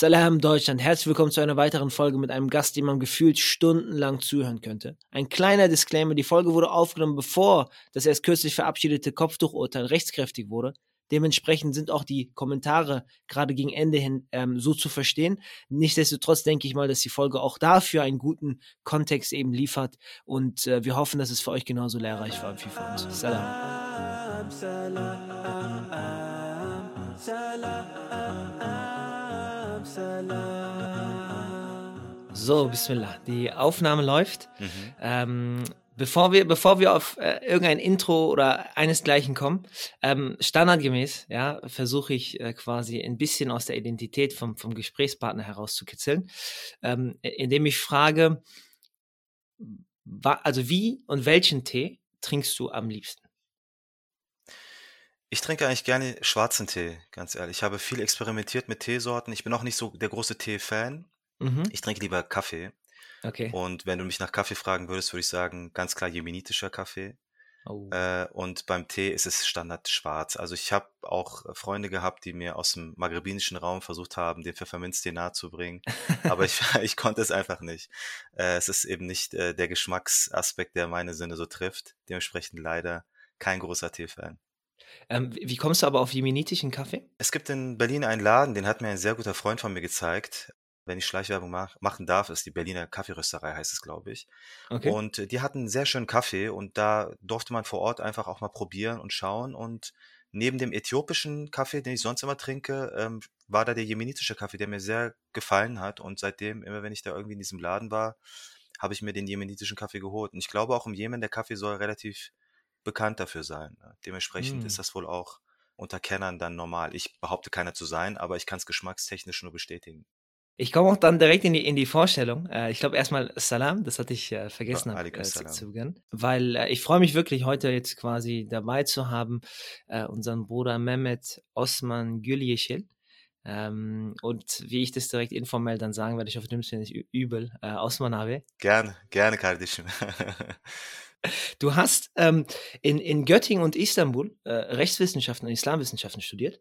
Salam Deutschland, herzlich willkommen zu einer weiteren Folge mit einem Gast, dem man gefühlt stundenlang zuhören könnte. Ein kleiner Disclaimer, die Folge wurde aufgenommen, bevor das erst kürzlich verabschiedete Kopftuchurteil rechtskräftig wurde. Dementsprechend sind auch die Kommentare gerade gegen Ende hin ähm, so zu verstehen. Nichtsdestotrotz denke ich mal, dass die Folge auch dafür einen guten Kontext eben liefert und äh, wir hoffen, dass es für euch genauso lehrreich war wie für uns. Salam. Salam, salam, so, Bismillah. Die Aufnahme läuft. Mhm. Ähm, Bevor wir, bevor wir auf äh, irgendein Intro oder einesgleichen kommen, ähm, standardgemäß, ja, versuche ich äh, quasi ein bisschen aus der Identität vom, vom Gesprächspartner herauszukitzeln, ähm, indem ich frage, also wie und welchen Tee trinkst du am liebsten? Ich trinke eigentlich gerne schwarzen Tee, ganz ehrlich. Ich habe viel experimentiert mit Teesorten. Ich bin auch nicht so der große Tee-Fan. Mhm. Ich trinke lieber Kaffee. Okay. Und wenn du mich nach Kaffee fragen würdest, würde ich sagen, ganz klar jemenitischer Kaffee. Oh. Äh, und beim Tee ist es Standard schwarz. Also ich habe auch Freunde gehabt, die mir aus dem maghrebinischen Raum versucht haben, den Pfefferminztee nahezubringen. Aber ich, ich konnte es einfach nicht. Äh, es ist eben nicht äh, der Geschmacksaspekt, der meine Sinne so trifft. Dementsprechend leider kein großer Tee-Fan. Ähm, wie kommst du aber auf jemenitischen Kaffee? Es gibt in Berlin einen Laden, den hat mir ein sehr guter Freund von mir gezeigt wenn ich Schleichwerbung mach, machen darf, ist die Berliner Kaffeerösterei, heißt es, glaube ich. Okay. Und die hatten einen sehr schönen Kaffee und da durfte man vor Ort einfach auch mal probieren und schauen. Und neben dem äthiopischen Kaffee, den ich sonst immer trinke, ähm, war da der jemenitische Kaffee, der mir sehr gefallen hat. Und seitdem, immer wenn ich da irgendwie in diesem Laden war, habe ich mir den jemenitischen Kaffee geholt. Und ich glaube auch im Jemen, der Kaffee soll relativ bekannt dafür sein. Ne? Dementsprechend mm. ist das wohl auch unter Kennern dann normal. Ich behaupte keiner zu sein, aber ich kann es geschmackstechnisch nur bestätigen. Ich komme auch dann direkt in die, in die Vorstellung. Äh, ich glaube erstmal Salam, das hatte ich äh, vergessen ja, äh, zu, zu Beginn. Weil äh, ich freue mich wirklich heute jetzt quasi dabei zu haben, äh, unseren Bruder Mehmet Osman Gülyeşil. Ähm, und wie ich das direkt informell dann sagen werde, ich hoffe, du nimmst mir nicht übel. Äh, Osman abi. Gerne, gerne kardeşim. Du hast ähm, in, in Göttingen und Istanbul äh, Rechtswissenschaften und Islamwissenschaften studiert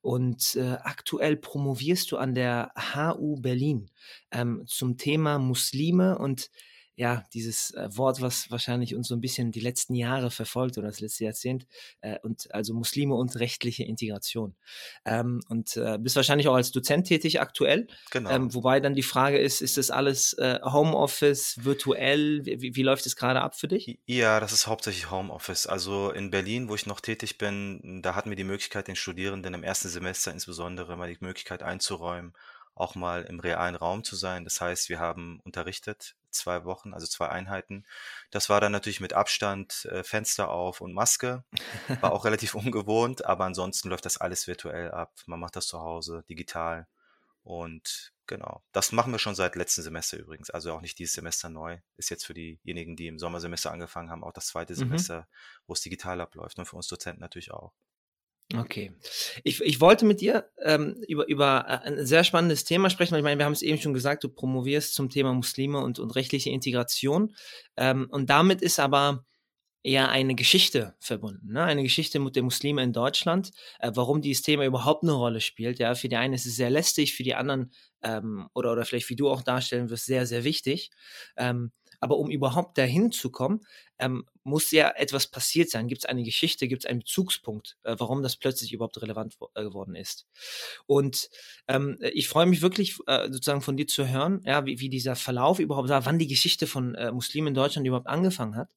und äh, aktuell promovierst du an der HU Berlin ähm, zum Thema Muslime und ja, dieses äh, Wort, was wahrscheinlich uns so ein bisschen die letzten Jahre verfolgt oder das letzte Jahrzehnt, äh, und also Muslime und rechtliche Integration. Ähm, und äh, bist wahrscheinlich auch als Dozent tätig aktuell. Genau. Ähm, wobei dann die Frage ist, ist das alles äh, Homeoffice, virtuell? Wie, wie läuft es gerade ab für dich? Ja, das ist hauptsächlich Homeoffice. Also in Berlin, wo ich noch tätig bin, da hatten wir die Möglichkeit, den Studierenden im ersten Semester insbesondere mal die Möglichkeit einzuräumen, auch mal im realen Raum zu sein. Das heißt, wir haben unterrichtet zwei Wochen, also zwei Einheiten. Das war dann natürlich mit Abstand, äh, Fenster auf und Maske. War auch relativ ungewohnt, aber ansonsten läuft das alles virtuell ab. Man macht das zu Hause, digital. Und genau, das machen wir schon seit letzten Semester übrigens. Also auch nicht dieses Semester neu. Ist jetzt für diejenigen, die im Sommersemester angefangen haben, auch das zweite mhm. Semester, wo es digital abläuft und für uns Dozenten natürlich auch. Okay. Ich, ich wollte mit dir ähm, über, über äh, ein sehr spannendes Thema sprechen, weil ich meine, wir haben es eben schon gesagt, du promovierst zum Thema Muslime und, und rechtliche Integration. Ähm, und damit ist aber eher eine Geschichte verbunden, ne? eine Geschichte mit den Muslimen in Deutschland, äh, warum dieses Thema überhaupt eine Rolle spielt. Ja, für die einen ist es sehr lästig, für die anderen ähm, oder oder vielleicht wie du auch darstellen wirst, sehr sehr wichtig. Ähm, aber um überhaupt dahin zu kommen, ähm, muss ja etwas passiert sein. Gibt es eine Geschichte, gibt es einen Bezugspunkt, äh, warum das plötzlich überhaupt relevant äh, geworden ist. Und ähm, ich freue mich wirklich äh, sozusagen von dir zu hören, ja, wie, wie dieser Verlauf überhaupt war, wann die Geschichte von äh, Muslimen in Deutschland überhaupt angefangen hat.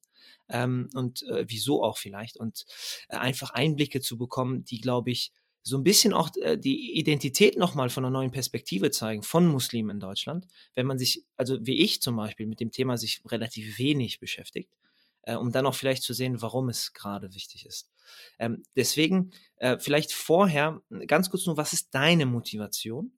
Ähm, und äh, wieso auch vielleicht. Und einfach Einblicke zu bekommen, die, glaube ich, so ein bisschen auch äh, die Identität nochmal von einer neuen Perspektive zeigen von Muslimen in Deutschland, wenn man sich, also wie ich zum Beispiel, mit dem Thema sich relativ wenig beschäftigt, äh, um dann auch vielleicht zu sehen, warum es gerade wichtig ist. Ähm, deswegen äh, vielleicht vorher ganz kurz nur, was ist deine Motivation?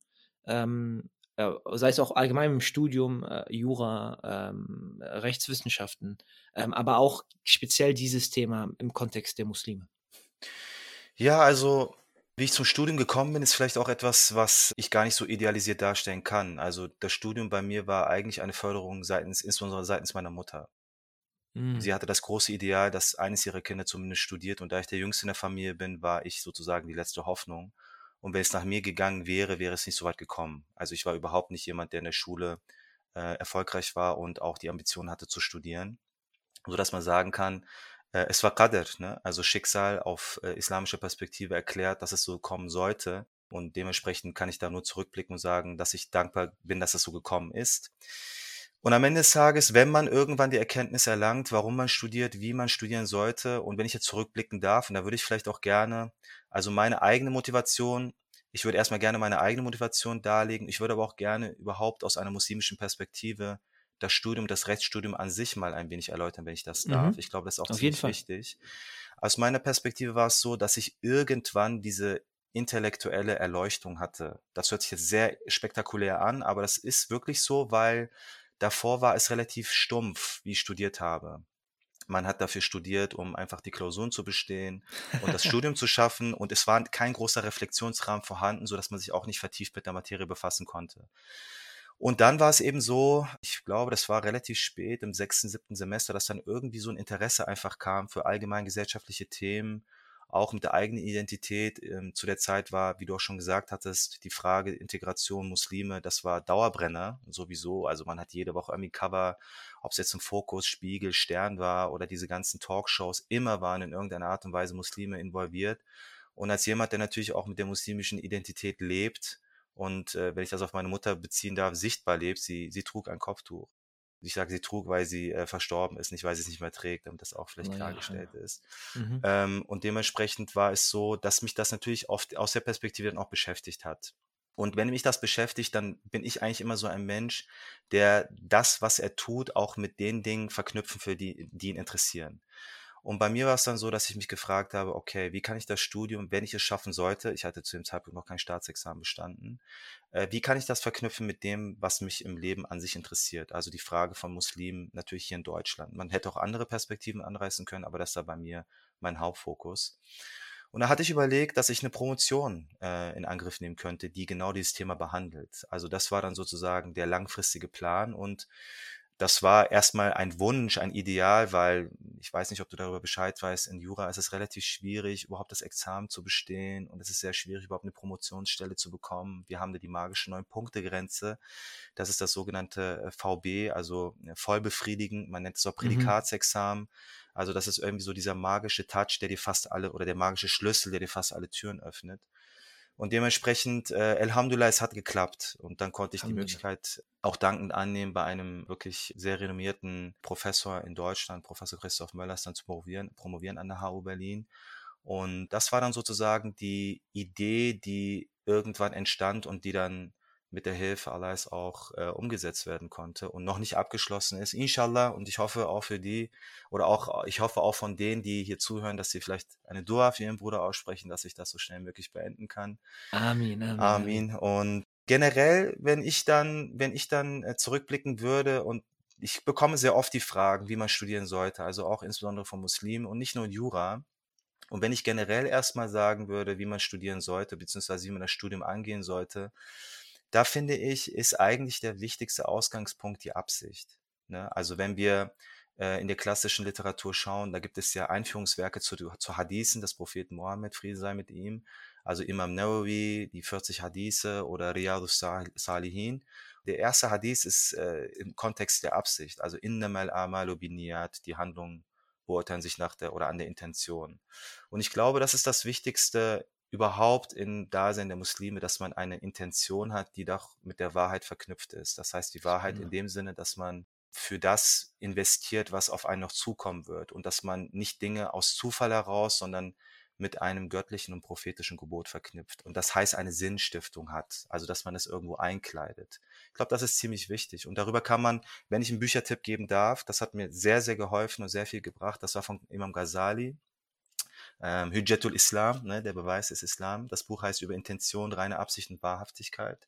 Ähm, äh, sei es auch allgemein im Studium, äh, Jura, ähm, Rechtswissenschaften, ähm, aber auch speziell dieses Thema im Kontext der Muslime. Ja, also wie ich zum Studium gekommen bin, ist vielleicht auch etwas, was ich gar nicht so idealisiert darstellen kann. Also das Studium bei mir war eigentlich eine Förderung seitens, insbesondere seitens meiner Mutter. Mhm. Sie hatte das große Ideal, dass eines ihrer Kinder zumindest studiert und da ich der Jüngste in der Familie bin, war ich sozusagen die letzte Hoffnung. Und wenn es nach mir gegangen wäre, wäre es nicht so weit gekommen. Also ich war überhaupt nicht jemand, der in der Schule äh, erfolgreich war und auch die Ambition hatte zu studieren, so dass man sagen kann, äh, es war Qadr, ne? also Schicksal auf äh, islamische Perspektive erklärt, dass es so kommen sollte. Und dementsprechend kann ich da nur zurückblicken und sagen, dass ich dankbar bin, dass es so gekommen ist. Und am Ende des Tages, wenn man irgendwann die Erkenntnis erlangt, warum man studiert, wie man studieren sollte, und wenn ich jetzt zurückblicken darf, und da würde ich vielleicht auch gerne, also meine eigene Motivation, ich würde erstmal gerne meine eigene Motivation darlegen, ich würde aber auch gerne überhaupt aus einer muslimischen Perspektive das Studium, das Rechtsstudium an sich mal ein wenig erläutern, wenn ich das darf. Mhm. Ich glaube, das ist auch Auf ziemlich wichtig. Aus meiner Perspektive war es so, dass ich irgendwann diese intellektuelle Erleuchtung hatte. Das hört sich jetzt sehr spektakulär an, aber das ist wirklich so, weil Davor war es relativ stumpf, wie ich studiert habe. Man hat dafür studiert, um einfach die Klausuren zu bestehen und das Studium zu schaffen. Und es war kein großer Reflexionsrahmen vorhanden, so dass man sich auch nicht vertieft mit der Materie befassen konnte. Und dann war es eben so, ich glaube, das war relativ spät im sechsten, siebten Semester, dass dann irgendwie so ein Interesse einfach kam für allgemein gesellschaftliche Themen auch mit der eigenen Identität. Ähm, zu der Zeit war, wie du auch schon gesagt hattest, die Frage Integration Muslime, das war Dauerbrenner sowieso. Also man hat jede Woche irgendwie Cover, ob es jetzt im Fokus, Spiegel, Stern war oder diese ganzen Talkshows, immer waren in irgendeiner Art und Weise Muslime involviert. Und als jemand, der natürlich auch mit der muslimischen Identität lebt, und äh, wenn ich das auf meine Mutter beziehen darf, sichtbar lebt, sie, sie trug ein Kopftuch ich sage, sie trug, weil sie äh, verstorben ist, nicht weil sie es nicht mehr trägt, damit das auch vielleicht naja, klargestellt ja. ist. Mhm. Ähm, und dementsprechend war es so, dass mich das natürlich oft aus der Perspektive dann auch beschäftigt hat. Und wenn mich das beschäftigt, dann bin ich eigentlich immer so ein Mensch, der das, was er tut, auch mit den Dingen verknüpfen, für die, die ihn interessieren. Und bei mir war es dann so, dass ich mich gefragt habe, okay, wie kann ich das Studium, wenn ich es schaffen sollte, ich hatte zu dem Zeitpunkt noch kein Staatsexamen bestanden, äh, wie kann ich das verknüpfen mit dem, was mich im Leben an sich interessiert? Also die Frage von Muslimen natürlich hier in Deutschland. Man hätte auch andere Perspektiven anreißen können, aber das war bei mir mein Hauptfokus. Und da hatte ich überlegt, dass ich eine Promotion äh, in Angriff nehmen könnte, die genau dieses Thema behandelt. Also das war dann sozusagen der langfristige Plan und das war erstmal ein Wunsch, ein Ideal, weil ich weiß nicht, ob du darüber Bescheid weißt, in Jura ist es relativ schwierig, überhaupt das Examen zu bestehen und es ist sehr schwierig, überhaupt eine Promotionsstelle zu bekommen. Wir haben da die magische Neun-Punkte-Grenze. Das ist das sogenannte äh, VB, also vollbefriedigend. Man nennt es auch mhm. Prädikatsexamen. Also das ist irgendwie so dieser magische Touch, der dir fast alle oder der magische Schlüssel, der dir fast alle Türen öffnet. Und dementsprechend, äh, Alhamdulillah, es hat geklappt. Und dann konnte ich die Möglichkeit auch dankend annehmen, bei einem wirklich sehr renommierten Professor in Deutschland, Professor Christoph Möllers, dann zu promovieren, promovieren an der HU Berlin. Und das war dann sozusagen die Idee, die irgendwann entstand und die dann mit der Hilfe Allahs auch äh, umgesetzt werden konnte und noch nicht abgeschlossen ist. Inshallah. Und ich hoffe auch für die oder auch, ich hoffe auch von denen, die hier zuhören, dass sie vielleicht eine Dua für ihren Bruder aussprechen, dass ich das so schnell möglich beenden kann. Amin, Amin. Amin. Und generell, wenn ich dann, wenn ich dann äh, zurückblicken würde und ich bekomme sehr oft die Fragen, wie man studieren sollte, also auch insbesondere von Muslimen und nicht nur in Jura. Und wenn ich generell erstmal sagen würde, wie man studieren sollte, beziehungsweise wie man das Studium angehen sollte, da finde ich, ist eigentlich der wichtigste Ausgangspunkt die Absicht. Ne? Also wenn wir äh, in der klassischen Literatur schauen, da gibt es ja Einführungswerke zu, zu Hadithen des Propheten Mohammed, Friede sei mit ihm, also Imam Nawawi, die 40 Hadithe oder Riyadus Salihin. Der erste Hadith ist äh, im Kontext der Absicht, also innamal amalu biniyat, die Handlungen beurteilen sich nach der oder an der Intention. Und ich glaube, das ist das Wichtigste überhaupt im Dasein der Muslime, dass man eine Intention hat, die doch mit der Wahrheit verknüpft ist. Das heißt, die Wahrheit in dem Sinne, dass man für das investiert, was auf einen noch zukommen wird und dass man nicht Dinge aus Zufall heraus, sondern mit einem göttlichen und prophetischen Gebot verknüpft. Und das heißt, eine Sinnstiftung hat, also dass man es irgendwo einkleidet. Ich glaube, das ist ziemlich wichtig. Und darüber kann man, wenn ich einen Büchertipp geben darf, das hat mir sehr, sehr geholfen und sehr viel gebracht. Das war von Imam Ghazali, ähm, Hujjatul Islam, ne, der Beweis des Islam. Das Buch heißt über Intention, reine Absicht und Wahrhaftigkeit.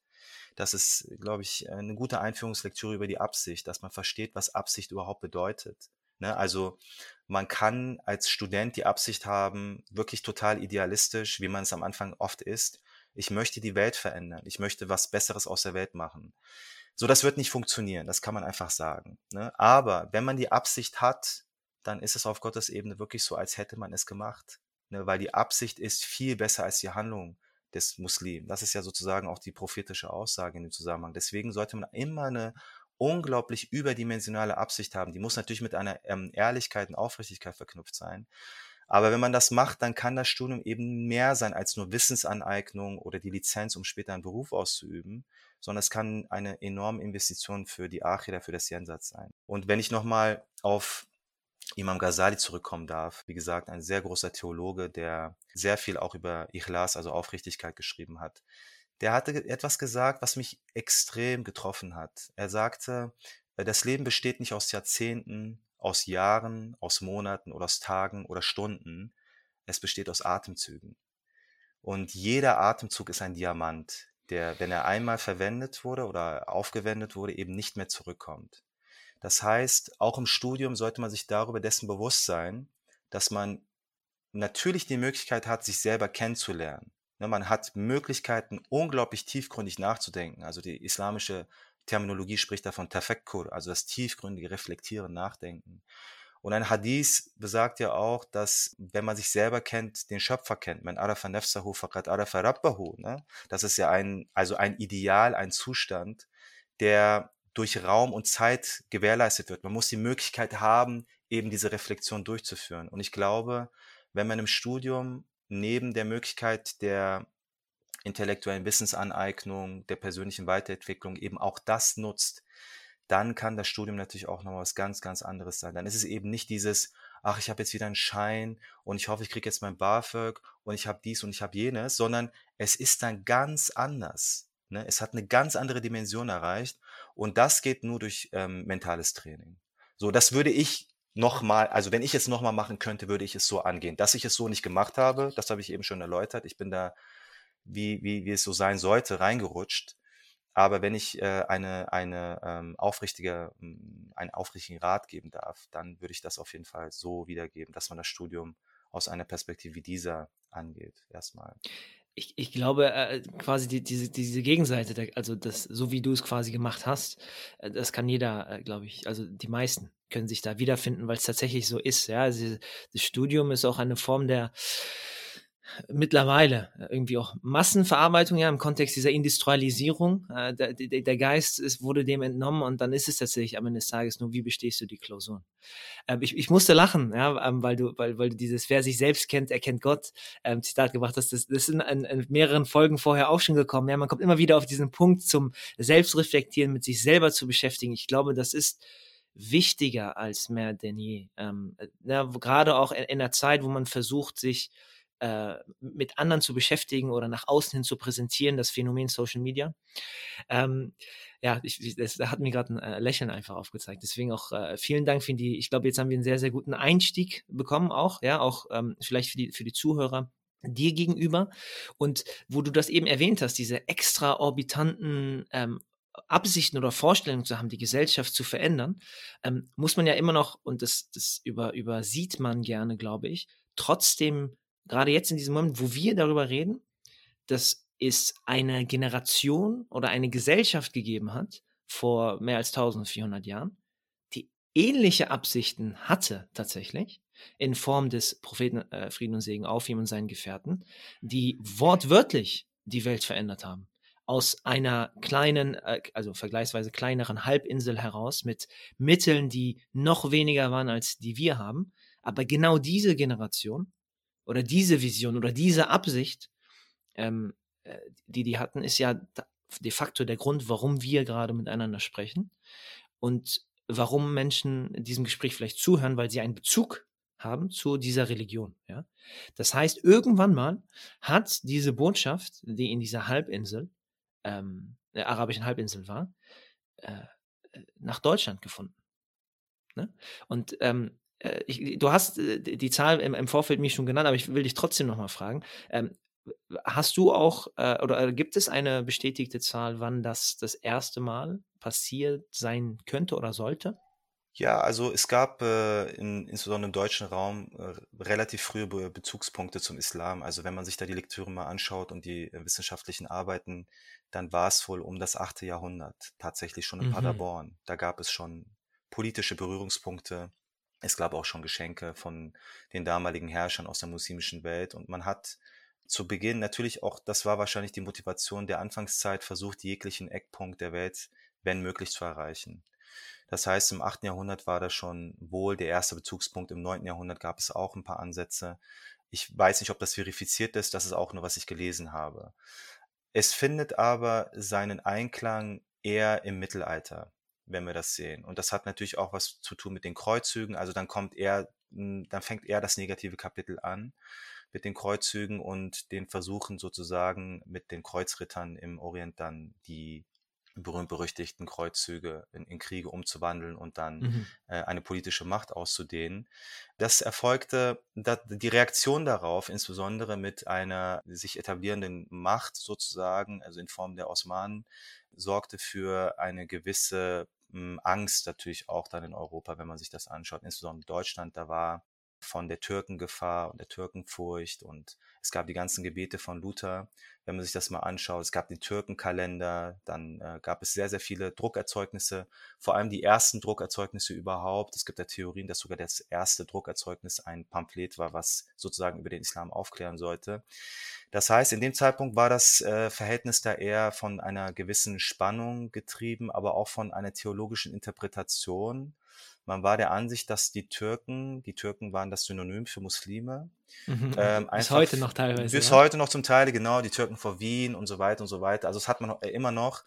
Das ist, glaube ich, eine gute Einführungslektüre über die Absicht, dass man versteht, was Absicht überhaupt bedeutet. Ne? Also man kann als Student die Absicht haben, wirklich total idealistisch, wie man es am Anfang oft ist. Ich möchte die Welt verändern. Ich möchte was Besseres aus der Welt machen. So, das wird nicht funktionieren. Das kann man einfach sagen. Ne? Aber wenn man die Absicht hat, dann ist es auf Gottes Ebene wirklich so, als hätte man es gemacht. Ne? Weil die Absicht ist viel besser als die Handlung. des Muslims. Das ist ja sozusagen auch die prophetische Aussage in dem Zusammenhang. Deswegen sollte man immer eine unglaublich überdimensionale Absicht haben. Die muss natürlich mit einer ähm, Ehrlichkeit und Aufrichtigkeit verknüpft sein. Aber wenn man das macht, dann kann das Studium eben mehr sein als nur Wissensaneignung oder die Lizenz, um später einen Beruf auszuüben, sondern es kann eine enorme Investition für die Achira, für das Jenseits sein. Und wenn ich nochmal auf Imam Ghazali zurückkommen darf, wie gesagt, ein sehr großer Theologe, der sehr viel auch über Ikhlas, also Aufrichtigkeit geschrieben hat. Der hatte etwas gesagt, was mich extrem getroffen hat. Er sagte, äh, das Leben besteht nicht aus Jahrzehnten, aus Jahren, aus Monaten oder aus Tagen oder Stunden. Es besteht aus Atemzügen. Und jeder Atemzug ist ein Diamant, der, wenn er einmal verwendet wurde oder aufgewendet wurde, eben nicht mehr zurückkommt. Das heißt, auch im Studium sollte man sich darüber dessen bewusst sein, dass man natürlich die Möglichkeit hat, sich selber kennenzulernen. Ne, man hat Möglichkeiten, unglaublich tiefgründig nachzudenken. Also die islamische Terminologie spricht davon Tafekkur, also das tiefgründige Reflektieren, Nachdenken. Und ein Hadith besagt ja auch, dass wenn man sich selber kennt, den Schöpfer kennt, man arafa nafsahu faqad arafa rabbahu, ne? Das ist ja ein, also ein Ideal, ein Zustand, der durch Raum und Zeit gewährleistet wird. Man muss die Möglichkeit haben, eben diese Reflexion durchzuführen. Und ich glaube, wenn man im Studium neben der Möglichkeit der intellektuellen Wissensaneignung, der persönlichen Weiterentwicklung eben auch das nutzt, dann kann das Studium natürlich auch noch was ganz, ganz anderes sein. Dann ist es eben nicht dieses, ach, ich habe jetzt wieder einen Schein und ich hoffe, ich kriege jetzt mein BAföG und ich habe dies und ich habe jenes, sondern es ist dann ganz anders. Ne? Es hat eine ganz andere Dimension erreicht und das geht nur durch ähm, mentales Training. So, das würde ich nochmal, also wenn ich es nochmal machen könnte, würde ich es so angehen. Dass ich es so nicht gemacht habe, das habe ich eben schon erläutert. Ich bin da wie, wie, wie es so sein sollte, reingerutscht. Aber wenn ich äh, eine, eine ähm, aufrichtige, hm, einen aufrichtigen Rat geben darf, dann würde ich das auf jeden Fall so wiedergeben, dass man das Studium aus einer Perspektive wie dieser angeht, erstmal. Ich, ich glaube, äh, quasi die, diese, diese Gegenseite, der, also das, so wie du es quasi gemacht hast, äh, das kann jeder, äh, glaube ich, also die meisten können sich da wiederfinden, weil es tatsächlich so ist. Ja, also das Studium ist auch eine Form der mittlerweile irgendwie auch Massenverarbeitung ja im Kontext dieser Industrialisierung. Äh, der, der, Geist ist, wurde dem entnommen und dann ist es tatsächlich am Ende des Tages nur, wie bestehst du die Klausuren? Äh, ich, ich musste lachen, ja, ähm, weil du, weil, weil du dieses, wer sich selbst kennt, erkennt Gott, ähm, Zitat gebracht hast. Das, das sind in, in mehreren Folgen vorher auch schon gekommen. Ja, man kommt immer wieder auf diesen Punkt zum Selbstreflektieren, mit sich selber zu beschäftigen. Ich glaube, das ist wichtiger als mehr denn je. Ähm, ja, gerade auch in, in einer Zeit, wo man versucht, sich äh, mit anderen zu beschäftigen oder nach außen hin zu präsentieren, das Phänomen Social Media. Ähm, ja, ich, das, da hat mir gerade ein äh, Lächeln einfach aufgezeigt. Deswegen auch äh, vielen Dank für die, ich glaube, jetzt haben wir einen sehr, sehr guten Einstieg bekommen auch, ja, auch ähm, vielleicht für die, für die Zuhörer dir gegenüber und wo du das eben erwähnt hast, diese extraorbitanten ähm, Absichten oder Vorstellungen zu haben, die Gesellschaft zu verändern, ähm, muss man ja immer noch, und das, das über, übersieht man gerne, glaube ich, trotzdem gerade jetzt in diesem Moment, wo wir darüber reden, dass es eine Generation oder eine Gesellschaft gegeben hat, vor mehr als 1400 Jahren, die ähnliche Absichten hatte tatsächlich, in Form des Propheten äh, Frieden und Segen auf ihm und seinen Gefährten, die wortwörtlich die Welt verändert haben. Aus einer kleinen, äh, also vergleichsweise kleineren Halbinsel heraus mit Mitteln, die noch weniger waren als die wir haben. Aber genau diese Generation oder diese Vision oder diese Absicht, ähm, äh, die die hatten, ist ja de facto der Grund, warum wir gerade miteinander sprechen und warum Menschen diesem Gespräch vielleicht zuhören, weil sie einen Bezug haben zu dieser Religion. Ja? Das heißt, irgendwann mal hat diese Botschaft, die in dieser Halbinsel, ähm, der arabischen Halbinsel war, äh, nach Deutschland gefunden. Ne? Und ähm, äh, ich, du hast äh, die Zahl im, im, Vorfeld mich schon genannt, aber ich will dich trotzdem nochmal fragen. Ähm, hast du auch äh, oder äh, gibt es eine bestätigte Zahl, wann das das erste Mal passiert sein könnte oder sollte? Ja, also es gab äh, in, insbesondere im deutschen Raum äh, relativ frühe Be Bezugspunkte zum Islam. Also wenn man sich da die Lektüre mal anschaut und die äh, wissenschaftlichen Arbeiten, dann war es wohl um das achte Jahrhundert tatsächlich schon in mhm. Paderborn. Da gab es schon politische Berührungspunkte es gab auch schon Geschenke von den damaligen Herrschern aus der muslimischen Welt und man hat zu Beginn natürlich auch, das war wahrscheinlich die Motivation der Anfangszeit, versucht jeglichen Eckpunkt der Welt, wenn möglich, zu erreichen. Das heißt, im 8. Jahrhundert war das schon wohl der erste Bezugspunkt. Im 9. Jahrhundert gab es auch ein paar Ansätze. Ich weiß nicht, ob das verifiziert ist. Das ist auch nur, was ich gelesen habe. Es findet aber seinen Einklang eher im Mittelalter, wenn wir das sehen. Und das hat natürlich auch was zu tun mit den Kreuzzügen. Also dann kommt eher, hm, dann fängt eher das negative Kapitel an mit den Kreuzzügen und den Versuchen sozusagen mit den Kreuzrittern im Orient dann die berühmt-berüchtigten Kreuzzüge in, in, Kriege umzuwandeln und dann mhm. äh, eine politische Macht auszudehnen. Das erfolgte, da, die Reaktion darauf, insbesondere mit einer sich etablierenden Macht sozusagen, also in Form der Osmanen, sorgte für eine gewisse Angst natürlich auch dann in Europa, wenn man sich das anschaut, insbesondere in Deutschland, da war von der Türkengefahr und der Türkenfurcht und es gab die ganzen Gebete von Luther, wenn man sich das mal anschaut. Es gab den Türkenkalender, dann äh, gab es sehr, sehr viele Druckerzeugnisse, vor allem die ersten Druckerzeugnisse überhaupt. Es gibt ja Theorien, dass sogar das erste Druckerzeugnis ein Pamphlet war, was sozusagen über den Islam aufklären sollte. Das heißt, in dem Zeitpunkt war das äh, Verhältnis da eher von einer gewissen Spannung getrieben, aber auch von einer theologischen Interpretation man war der Ansicht, dass die Türken, die Türken waren das Synonym für Muslime. Mhm. Ähm, bis heute noch teilweise. Bis ja? heute noch zum Teil, genau, die Türken vor Wien und so weiter und so weiter. Also das hat man äh, immer noch.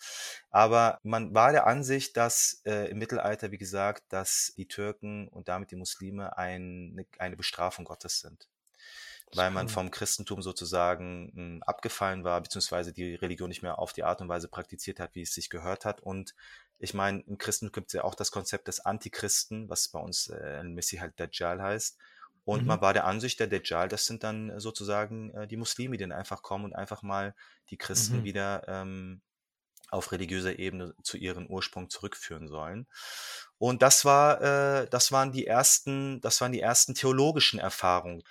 Aber man war der Ansicht, dass äh, im Mittelalter, wie gesagt, dass die Türken und damit die Muslime ein, eine Bestrafung Gottes sind weil man vom Christentum sozusagen hm, abgefallen war, beziehungsweise die Religion nicht mehr auf die Art und Weise praktiziert hat, wie es sich gehört hat und ich meine, im Christentum gibt es ja auch das Konzept des Antichristen, was bei uns äh, Messi halt Dajjal heißt. Und mhm. man war der Ansicht, der Dajjal, das sind dann sozusagen äh, die Muslime, die dann einfach kommen und einfach mal die Christen mhm. wieder ähm, auf religiöser Ebene zu ihrem Ursprung zurückführen sollen. Und das war, äh, das waren die ersten, das waren die ersten theologischen Erfahrungen.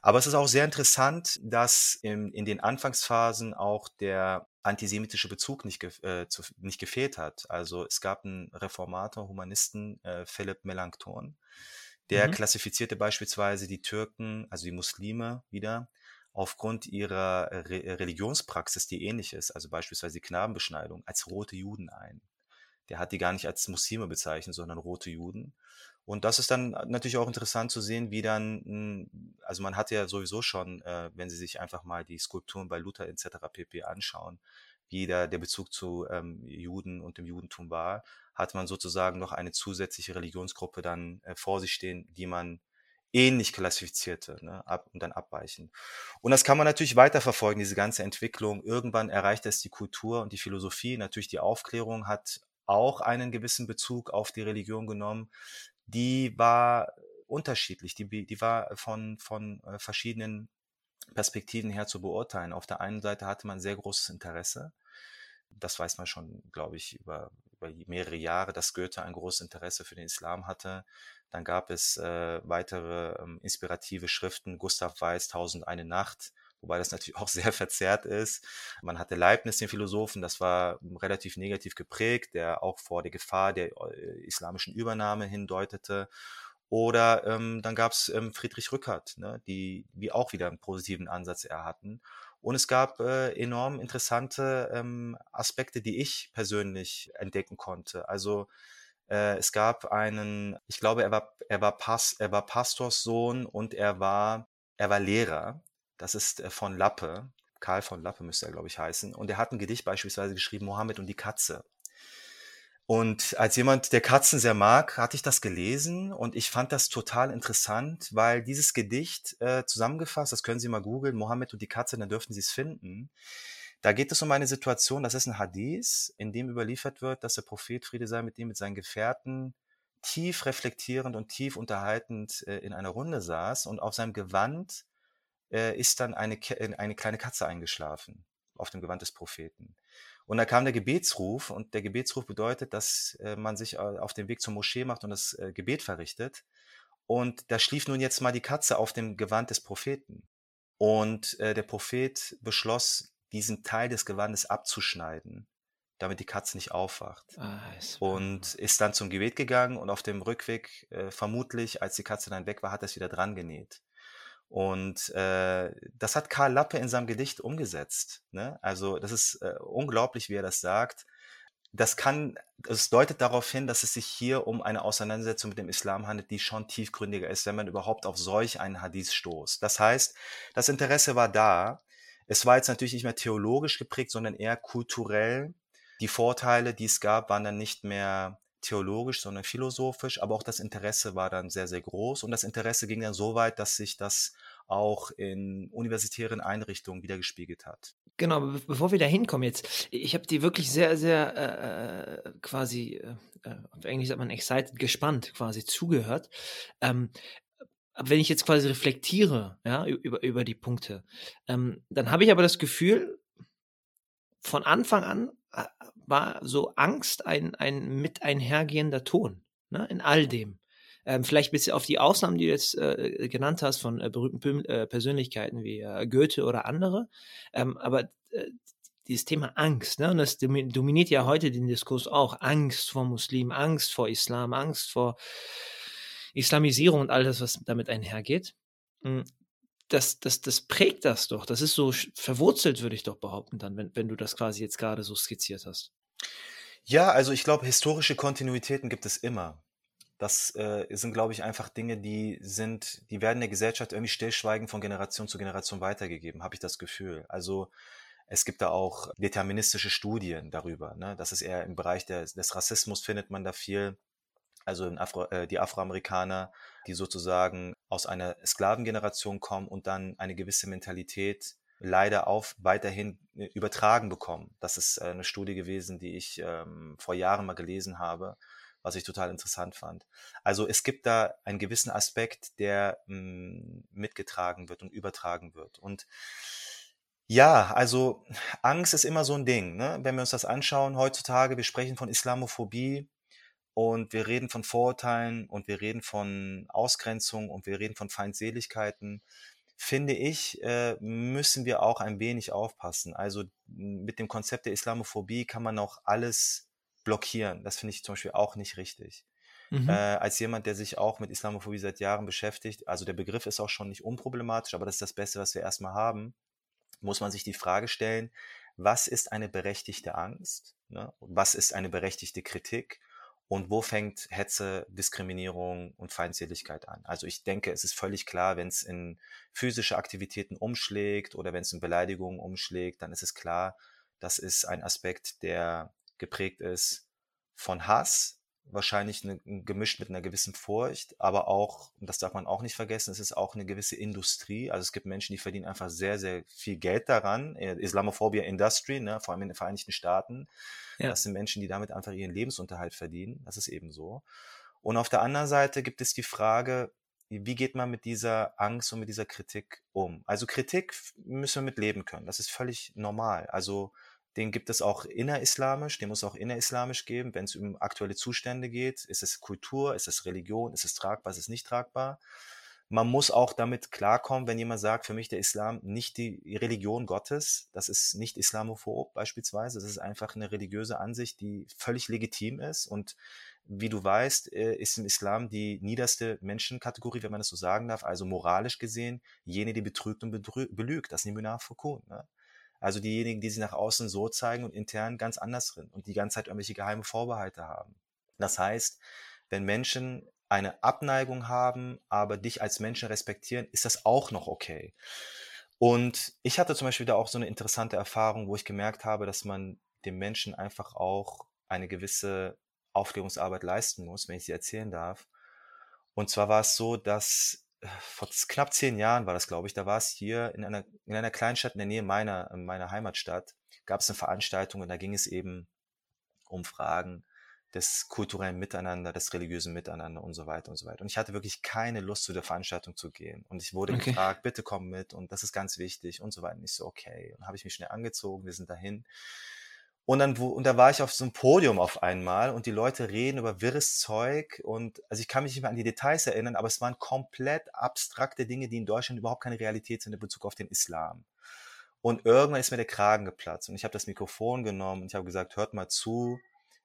Aber es ist auch sehr interessant, dass in, in den Anfangsphasen auch der antisemitische Bezug nicht, äh, zu, nicht gefehlt hat. Also es gab einen Reformator, Humanisten, äh, Philipp Melanchthon, der mhm. klassifizierte beispielsweise die Türken, also die Muslime wieder, aufgrund ihrer Re Religionspraxis, die ähnlich ist, also beispielsweise die Knabenbeschneidung, als rote Juden ein. Der hat die gar nicht als Muslime bezeichnet, sondern rote Juden. Und das ist dann natürlich auch interessant zu sehen, wie dann, hm, also man hat ja sowieso schon, äh, wenn Sie sich einfach mal die Skulpturen bei Luther etc. pp. anschauen, wie da der Bezug zu ähm, Juden und dem Judentum war, hat man sozusagen noch eine zusätzliche Religionsgruppe dann äh, vor sich stehen, die man ähnlich klassifizierte ne, ab, und dann abweichen. Und das kann man natürlich weiterverfolgen, diese ganze Entwicklung. Irgendwann erreicht es die Kultur und die Philosophie. Natürlich die Aufklärung hat auch einen gewissen Bezug auf die Religion genommen die war unterschiedlich. Die, die war von, von äh, verschiedenen Perspektiven her zu beurteilen. Auf der einen Seite hatte man sehr großes Interesse. Das weiß man schon, glaube ich, über, über mehrere Jahre, dass Goethe ein großes Interesse für den Islam hatte. Dann gab es äh, weitere ähm, inspirative Schriften, Gustav Weiß, Tausend eine Nacht, wobei das natürlich auch sehr verzerrt ist. Man hatte Leibniz, den Philosophen, das war relativ negativ geprägt, der auch vor der Gefahr der äh, islamischen Übernahme hindeutete. Oder ähm, dann gab es ähm, Friedrich Rückert, ne, die wie auch wieder einen positiven Ansatz er hatten. Und es gab äh, enorm interessante ähm, Aspekte, die ich persönlich entdecken konnte. Also äh, es gab einen, ich glaube, er war, er war, Pas, er war Pastorssohn und er war, er war Lehrer. Das ist äh, von Lappe. Karl von Lappe müsste er, glaube ich, heißen. Und er hat ein Gedicht beispielsweise geschrieben, Mohammed und die Katze. Und als jemand, der Katzen sehr mag, hatte ich das gelesen und ich fand das total interessant, weil dieses Gedicht äh, zusammengefasst, das können Sie mal googeln, Mohammed und die Katze, dann dürften Sie es finden. Da geht es um eine Situation, das ist ein Hadith, in dem überliefert wird, dass der Prophet Friede sei mit ihm, mit seinen Gefährten, tief reflektierend und tief unterhaltend äh, in einer Runde saß und auf seinem Gewand äh, ist dann eine, äh, eine kleine Katze eingeschlafen auf dem Gewand des Propheten. Und da kam der Gebetsruf und der Gebetsruf bedeutet, dass äh, man sich äh, auf den Weg zur Moschee macht und das äh, Gebet verrichtet. Und da schlief nun jetzt mal die Katze auf dem Gewand des Propheten. Und äh, der Prophet beschloss, diesen Teil des Gewandes abzuschneiden, damit die Katze nicht aufwacht. Ah, und ist dann zum Gebet gegangen und auf dem Rückweg, vermutlich, als die Katze dann weg war, hat er es wieder dran genäht. Und äh, das hat Karl Lappe in seinem Gedicht umgesetzt. Ne? Also das ist äh, unglaublich, wie er das sagt. Das kann, es deutet darauf hin, dass es sich hier um eine Auseinandersetzung mit dem Islam handelt, die schon tiefgründiger ist, wenn man überhaupt auf solch einen Hadith stoßt. Das heißt, das Interesse war da. Es war jetzt natürlich nicht mehr theologisch geprägt, sondern eher kulturell. Die Vorteile, die es gab, waren dann nicht mehr theologisch, sondern philosophisch, aber auch das Interesse war dann sehr, sehr groß und das Interesse ging dann so weit, dass sich das auch in universitären Einrichtungen wiedergespiegelt hat. Genau, be bevor wir da hinkommen jetzt, ich habe die wirklich sehr, sehr äh, äh quasi, äh, auf Englisch sagt man excited, gespannt quasi zugehört. Ähm, wenn ich jetzt quasi reflektiere, ja, über, über die Punkte, ähm, dann habe ich aber das Gefühl, von Anfang an äh, war so Angst ein, ein mit einhergehender Ton ne, in all dem. Ähm, vielleicht bis auf die Ausnahmen, die du jetzt äh, genannt hast, von äh, berühmten äh, Persönlichkeiten wie äh, Goethe oder andere. Ähm, aber äh, dieses Thema Angst, ne, und das dominiert ja heute den Diskurs auch. Angst vor Muslimen, Angst vor Islam, Angst vor Islamisierung und all das, was damit einhergeht. Hm, das, das, das prägt das doch. Das ist so verwurzelt, würde ich doch behaupten, dann, wenn, wenn du das quasi jetzt gerade so skizziert hast. Ja, also ich glaube, historische Kontinuitäten gibt es immer. Das äh, sind, glaube ich, einfach Dinge, die sind, die werden der Gesellschaft irgendwie stillschweigend von Generation zu Generation weitergegeben, habe ich das Gefühl. Also es gibt da auch deterministische Studien darüber. Ne? Das ist eher im Bereich des, des Rassismus findet man da viel also Afro, äh, die Afroamerikaner, die sozusagen aus einer Sklavengeneration kommen und dann eine gewisse Mentalität leider auf weiterhin äh, übertragen bekommen. Das ist äh, eine Studie gewesen, die ich ähm, vor Jahren mal gelesen habe, was ich total interessant fand. Also es gibt da einen gewissen Aspekt, der mh, hm, mitgetragen wird und übertragen wird. Und ja, also Angst ist immer so ein Ding. Ne? Wenn wir uns das anschauen heutzutage, wir sprechen von Islamophobie, und wir reden von Vorurteilen und wir reden von Ausgrenzung und wir reden von Feindseligkeiten, finde ich, äh, müssen wir auch ein wenig aufpassen. Also mit dem Konzept der Islamophobie kann man auch alles blockieren. Das finde ich zum Beispiel auch nicht richtig. Mhm. Äh, als jemand, der sich auch mit Islamophobie seit Jahren beschäftigt, also der Begriff ist auch schon nicht unproblematisch, aber das ist das Beste, was wir erstmal haben, muss man sich die Frage stellen, was ist eine berechtigte Angst? Ne? Was ist eine berechtigte Kritik? Und wo fängt Hetze, Diskriminierung und Feindseligkeit an? Also ich denke, es ist völlig klar, wenn es in physische Aktivitäten umschlägt oder wenn es in Beleidigungen umschlägt, dann ist es klar, das ist ein Aspekt, der geprägt ist von Hass, wahrscheinlich eine, gemischt mit einer gewissen Furcht, aber auch, das darf man auch nicht vergessen, es ist auch eine gewisse Industrie. Also es gibt Menschen, die verdienen einfach sehr, sehr viel Geld daran. Islamophobia Industry, ne, vor allem in den Vereinigten Staaten. Ja. Das sind Menschen, die damit einfach ihren Lebensunterhalt verdienen. Das ist eben so. Und auf der anderen Seite gibt es die Frage, wie geht man mit dieser Angst und mit dieser Kritik um? Also Kritik müssen wir mit leben können. Das ist völlig normal. Also den gibt es auch innerislamisch, den muss es auch innerislamisch geben, wenn es um aktuelle Zustände geht. Ist es Kultur, ist es Religion, ist es tragbar, ist es nicht tragbar? Man muss auch damit klarkommen, wenn jemand sagt, für mich der Islam nicht die Religion Gottes, das ist nicht islamophob beispielsweise, das ist einfach eine religiöse Ansicht, die völlig legitim ist und wie du weißt, äh, ist im Islam die niederste Menschenkategorie, wenn man das so sagen darf, also moralisch gesehen, jene, die betrügt und belügt, das Nimunar Foucault. Ne? Also diejenigen, die sich nach außen so zeigen und intern ganz anders sind und die ganze Zeit irgendwelche geheime Vorbehalte haben. Das heißt, wenn Menschen eine Abneigung haben, aber dich als Menschen respektieren, ist das auch noch okay. Und ich hatte zum Beispiel da auch so eine interessante Erfahrung, wo ich gemerkt habe, dass man dem Menschen einfach auch eine gewisse Aufklärungsarbeit leisten muss, wenn ich sie erzählen darf. Und zwar war es so, dass vor knapp zehn Jahren war das, glaube ich, da war es hier in einer, in einer Kleinstadt in der Nähe meiner, meiner Heimatstadt, gab es eine Veranstaltung und da ging es eben um Fragen des kulturellen Miteinander, des religiösen Miteinander und so weiter und so weiter. Und ich hatte wirklich keine Lust, zu der Veranstaltung zu gehen. Und ich wurde okay. gefragt, bitte komm mit und das ist ganz wichtig und so weiter. Und ich so, okay. Und habe ich mich schnell angezogen, wir sind dahin. Und dann, wo, und da war ich auf so einem Podium auf einmal und die Leute reden über wirres Zeug und, also ich kann mich nicht mehr an die Details erinnern, aber es waren komplett abstrakte Dinge, die in Deutschland überhaupt keine Realität sind in Bezug auf den Islam. Und irgendwann ist mir der Kragen geplatzt und ich habe das Mikrofon genommen und ich habe gesagt, hört mal zu,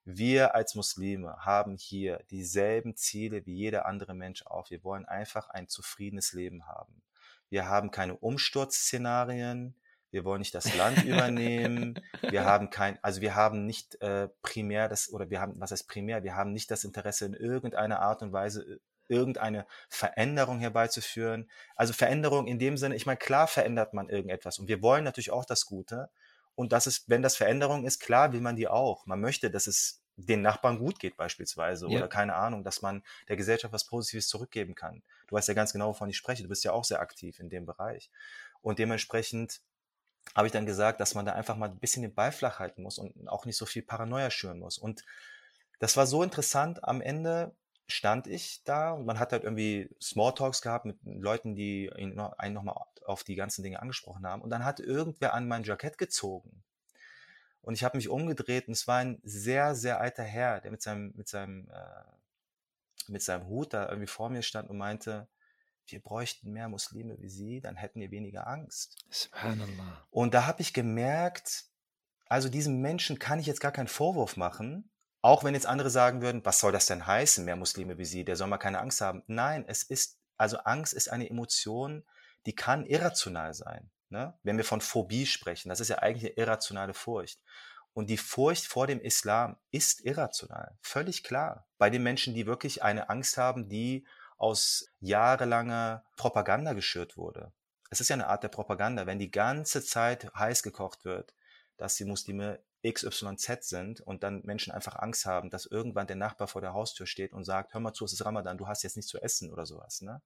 wir als Muslime haben hier dieselben Ziele wie jeder andere Mensch auch. Wir wollen einfach ein zufriedenes Leben haben. wir haben keine Umsturzszenarien, wir wollen nicht das Land übernehmen, wir haben kein, also wir haben nicht äh, primär das, oder wir haben, was heißt primär, wir haben nicht das Interesse in irgendeiner Art und Weise äh, irgendeine Veränderung herbeizuführen. Also Veränderung in dem Sinne, ich meine, klar verändert man irgendetwas und wir wollen natürlich auch das Gute. Und das ist, wenn das Veränderung ist, klar will man die auch. Man möchte, dass es den Nachbarn gut geht beispielsweise ja. oder keine Ahnung, dass man der Gesellschaft was Positives zurückgeben kann. Du weißt ja ganz genau, wovon ich spreche. Du bist ja auch sehr aktiv in dem Bereich. Und dementsprechend habe ich dann gesagt, dass man da einfach mal ein bisschen den Ball flach halten muss und auch nicht so viel Paranoia schüren muss. Und das war so interessant. Am Ende stand ich da und man hat halt irgendwie Smalltalks gehabt mit Leuten, die einen nochmal auf die ganzen Dinge angesprochen haben. Und dann hat irgendwer an mein Jackett gezogen. Und ich habe mich umgedreht und es war ein sehr, sehr alter Herr, der mit seinem, mit seinem, äh, mit seinem Hut da irgendwie vor mir stand und meinte, wir bräuchten mehr Muslime wie Sie, dann hätten wir weniger Angst. Subhanallah. Und da habe ich gemerkt, also diesem Menschen kann ich jetzt gar keinen Vorwurf machen, auch wenn jetzt andere sagen würden, was soll das denn heißen, mehr Muslime wie Sie, der soll mal keine Angst haben. Nein, es ist, also Angst ist eine Emotion, die kann irrational sein. Ne? Wenn wir von Phobie sprechen, das ist ja eigentlich eine irrationale Furcht. Und die Furcht vor dem Islam ist irrational, völlig klar. Bei den Menschen, die wirklich eine Angst haben, die aus jahrelanger Propaganda geschürt wurde. Es ist ja eine Art der Propaganda, wenn die ganze Zeit heiß gekocht wird, dass die Muslime XYZ sind und dann Menschen einfach Angst haben, dass irgendwann der Nachbar vor der Haustür steht und sagt, hör mal zu, es ist Ramadan, du hast jetzt nichts zu essen oder sowas. Ne?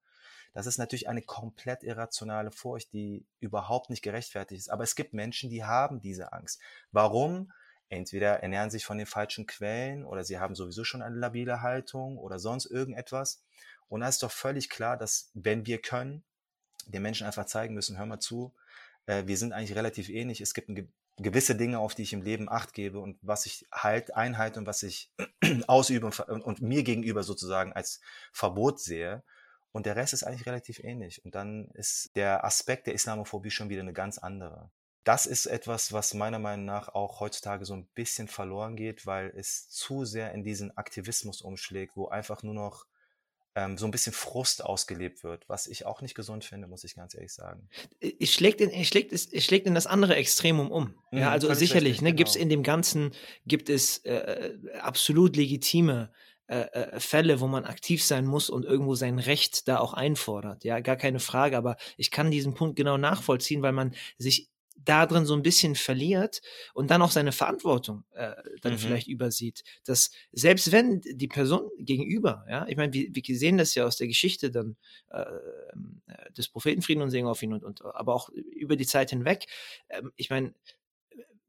Das ist natürlich eine komplett irrationale Furcht, die überhaupt nicht gerechtfertigt ist. Aber es gibt Menschen, die haben diese Angst. Warum? Entweder ernähren sich von den falschen Quellen oder sie haben sowieso schon eine labile Haltung oder sonst irgendetwas. Und da ist doch völlig klar, dass wenn wir können, den Menschen einfach zeigen müssen, hör mal zu, äh, wir sind eigentlich relativ ähnlich. Es gibt ein, gewisse Dinge, auf die ich im Leben Acht gebe und was ich halt einhalte und was ich ausübe und, und mir gegenüber sozusagen als Verbot sehe. Und der Rest ist eigentlich relativ ähnlich. Und dann ist der Aspekt der Islamophobie schon wieder eine ganz andere. Das ist etwas, was meiner Meinung nach auch heutzutage so ein bisschen verloren geht, weil es zu sehr in diesen Aktivismus umschlägt, wo einfach nur noch ähm, so ein bisschen Frust ausgelebt wird, was ich auch nicht gesund finde, muss ich ganz ehrlich sagen. Es schlägt in, es schlägt, es schlägt in das andere Extremum um. Mhm, ja, also sicherlich, richtig, ne, genau. gibt es in dem Ganzen, gibt es äh, absolut legitime äh, äh, Fälle, wo man aktiv sein muss und irgendwo sein Recht da auch einfordert. Ja, gar keine Frage, aber ich kann diesen Punkt genau nachvollziehen, weil man sich da drin so ein bisschen verliert und dann auch seine Verantwortung äh, dann mhm. vielleicht übersieht. Dass selbst wenn die Person gegenüber, ja, ich meine, wir, wir sehen das ja aus der Geschichte dann äh, äh des Propheten Frieden und Segen auf ihn und, und aber auch über die Zeit hinweg, äh, ich meine,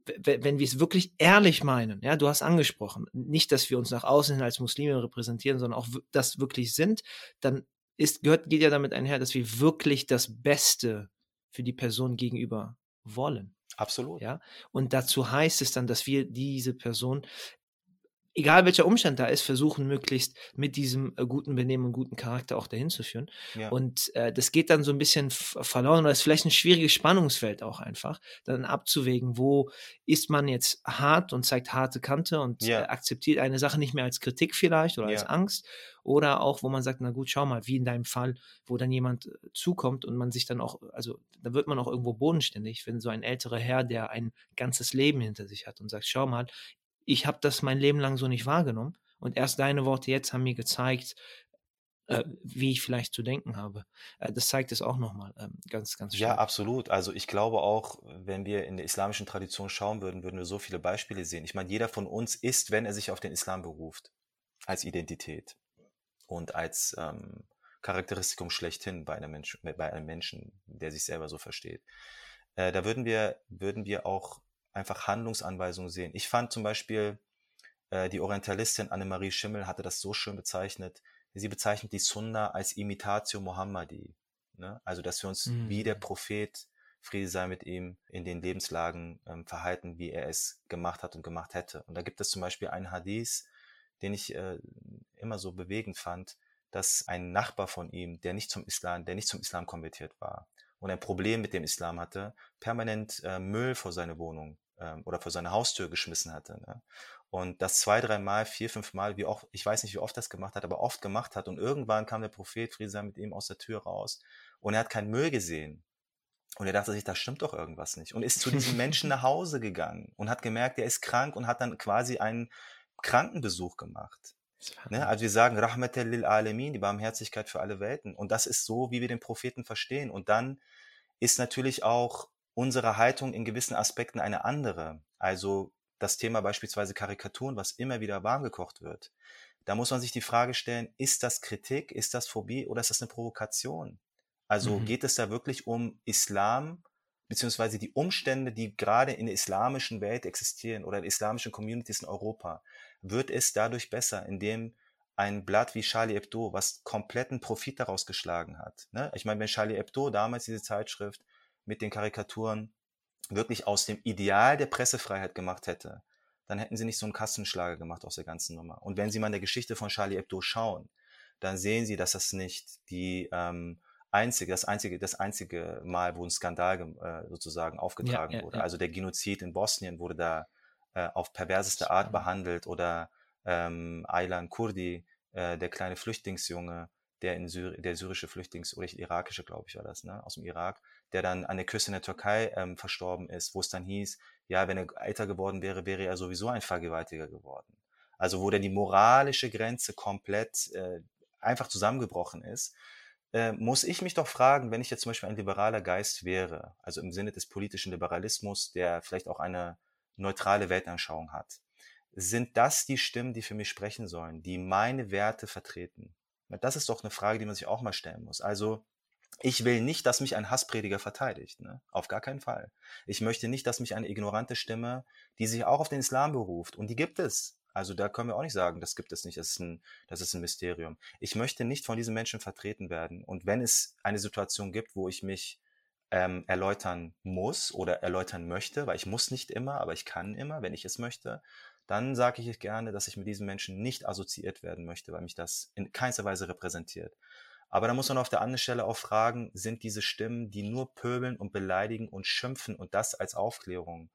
wenn wir es wirklich ehrlich meinen, ja, du hast angesprochen, nicht, dass wir uns nach außen hin als Muslime repräsentieren, sondern auch das wirklich sind, dann ist, gehört, geht ja damit einher, dass wir wirklich das Beste für die Person gegenüber wollen. Absolut. Ja. Und dazu heißt es dann, dass wir diese Person egal welcher Umstand da ist, versuchen möglichst mit diesem äh, guten Benehmen und guten Charakter auch dahin zu führen. Ja. Und äh, das geht dann so ein bisschen verloren oder ist vielleicht ein schwieriges Spannungsfeld auch einfach, dann abzuwägen, wo ist man jetzt hart und zeigt harte Kante und ja. äh, akzeptiert eine Sache nicht mehr als Kritik vielleicht oder ja. als Angst oder auch, wo man sagt, na gut, schau mal, wie in deinem Fall, wo dann jemand äh, zukommt und man sich dann auch, also da wird man auch irgendwo bodenständig, wenn so ein älterer Herr, der ein ganzes Leben hinter sich hat und sagt, schau mal, ich habe das mein Leben lang so nicht wahrgenommen. Und erst deine Worte jetzt haben mir gezeigt, äh, wie ich vielleicht zu denken habe. Äh, das zeigt es auch nochmal ähm, ganz, ganz stark. Ja, absolut. Also ich glaube auch, wenn wir in der islamischen Tradition schauen würden, würden wir so viele Beispiele sehen. Ich meine, jeder von uns ist, wenn er sich auf den Islam beruft, als Identität und als ähm, Charakteristikum schlechthin bei einem, Mensch, bei einem Menschen, der sich selber so versteht. Äh, da würden wir, würden wir auch einfach Handlungsanweisungen sehen. Ich fand zum Beispiel, äh, die Orientalistin Annemarie Schimmel hatte das so schön bezeichnet. Sie bezeichnet die Sunna als Imitatio Muhammadi. Ne? Also, dass wir uns mhm. wie der Prophet, Friede sei mit ihm, in den Lebenslagen ähm, verhalten, wie er es gemacht hat und gemacht hätte. Und da gibt es zum Beispiel einen Hadith, den ich äh, immer so bewegend fand, dass ein Nachbar von ihm, der nicht zum Islam, der nicht zum Islam konvertiert war und ein Problem mit dem Islam hatte, permanent äh, Müll vor seine Wohnung ähm, oder vor seine Haustür geschmissen hatte. Ne? Und das zwei, dreimal, vier, fünf Mal, wie oft, ich weiß nicht, wie oft das gemacht hat, aber oft gemacht hat. Und irgendwann kam der Prophet Friesa mit ihm aus der Tür raus und er hat keinen Müll gesehen. Und er dachte sich, da stimmt doch irgendwas nicht. Und ist zu diesem Menschen nach Hause gegangen und hat gemerkt, er ist krank und hat dann quasi einen Krankenbesuch gemacht. Ne? Also wir sagen Rahmatel lil Alamin, die Barmherzigkeit für alle Welten. Und das ist so, wie wir den Propheten verstehen. Und dann ist natürlich auch unsere Haltung in gewissen Aspekten eine andere. Also das Thema beispielsweise Karikaturen, was immer wieder warm gekocht wird. Da muss man sich die Frage stellen, ist das Kritik, ist das Phobie oder ist das eine Provokation? Also mhm. geht es da wirklich um Islam, beziehungsweise die Umstände, die gerade in der islamischen Welt existieren oder in islamischen Communities in Europa, wird es dadurch besser, indem ein Blatt wie Charlie Hebdo, was kompletten Profit daraus geschlagen hat. Ne? Ich meine, wenn Charlie Hebdo damals diese Zeitschrift mit den Karikaturen wirklich aus dem Ideal der Pressefreiheit gemacht hätte, dann hätten sie nicht so einen Kassenschlager gemacht aus der ganzen Nummer. Und wenn Sie mal in der Geschichte von Charlie Hebdo schauen, dann sehen Sie, dass das nicht die ähm, einzige, das einzige, das einzige Mal, wo ein Skandal äh, sozusagen aufgetragen ja, ja, wurde. Ja. Also der Genozid in Bosnien wurde da äh, auf perverseste Art behandelt oder ähm, Aylan Kurdi, äh, der kleine Flüchtlingsjunge, der in Syri der syrische Flüchtlings- oder irakische, glaube ich, war das, ne, aus dem Irak, der dann an der Küste in der Türkei ähm, verstorben ist, wo es dann hieß, ja, wenn er älter geworden wäre, wäre er sowieso ein Vergewaltiger geworden. Also wo dann die moralische Grenze komplett äh, einfach zusammengebrochen ist, äh, muss ich mich doch fragen, wenn ich jetzt zum Beispiel ein liberaler Geist wäre, also im Sinne des politischen Liberalismus, der vielleicht auch eine neutrale Weltanschauung hat, sind das die Stimmen, die für mich sprechen sollen, die meine Werte vertreten? Das ist doch eine Frage, die man sich auch mal stellen muss. Also ich will nicht, dass mich ein Hassprediger verteidigt. Ne? Auf gar keinen Fall. Ich möchte nicht, dass mich eine ignorante Stimme, die sich auch auf den Islam beruft, und die gibt es. Also da können wir auch nicht sagen, das gibt es nicht, das ist ein, das ist ein Mysterium. Ich möchte nicht von diesen Menschen vertreten werden. Und wenn es eine Situation gibt, wo ich mich ähm, erläutern muss oder erläutern möchte, weil ich muss nicht immer, aber ich kann immer, wenn ich es möchte, dann sage ich gerne, dass ich mit diesen Menschen nicht assoziiert werden möchte, weil mich das in keinster Weise repräsentiert. Aber da muss man auf der anderen Stelle auch fragen, sind diese Stimmen, die nur pöbeln und beleidigen und schimpfen und das als Aufklärung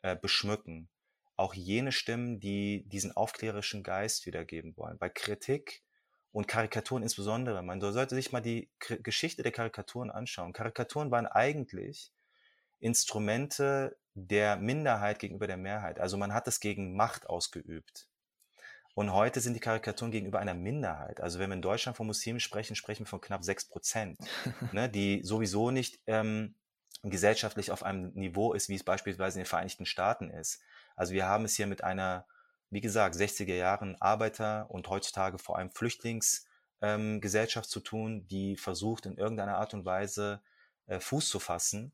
äh, beschmücken, auch jene Stimmen, die diesen aufklärerischen Geist wiedergeben wollen. Bei Kritik und Karikaturen insbesondere, man sollte sich mal die K Geschichte der Karikaturen anschauen. Karikaturen waren eigentlich Instrumente der Minderheit gegenüber der Mehrheit. Also man hat es gegen Macht ausgeübt. Und heute sind die Karikaturen gegenüber einer Minderheit. Also wenn wir in Deutschland von Muslimen sprechen, sprechen wir von knapp sechs Prozent, ne, die sowieso nicht ähm, gesellschaftlich auf einem Niveau ist, wie es beispielsweise in den Vereinigten Staaten ist. Also wir haben es hier mit einer, wie gesagt, 60er Jahren Arbeiter und heutzutage vor allem Flüchtlingsgesellschaft ähm, zu tun, die versucht in irgendeiner Art und Weise äh, Fuß zu fassen.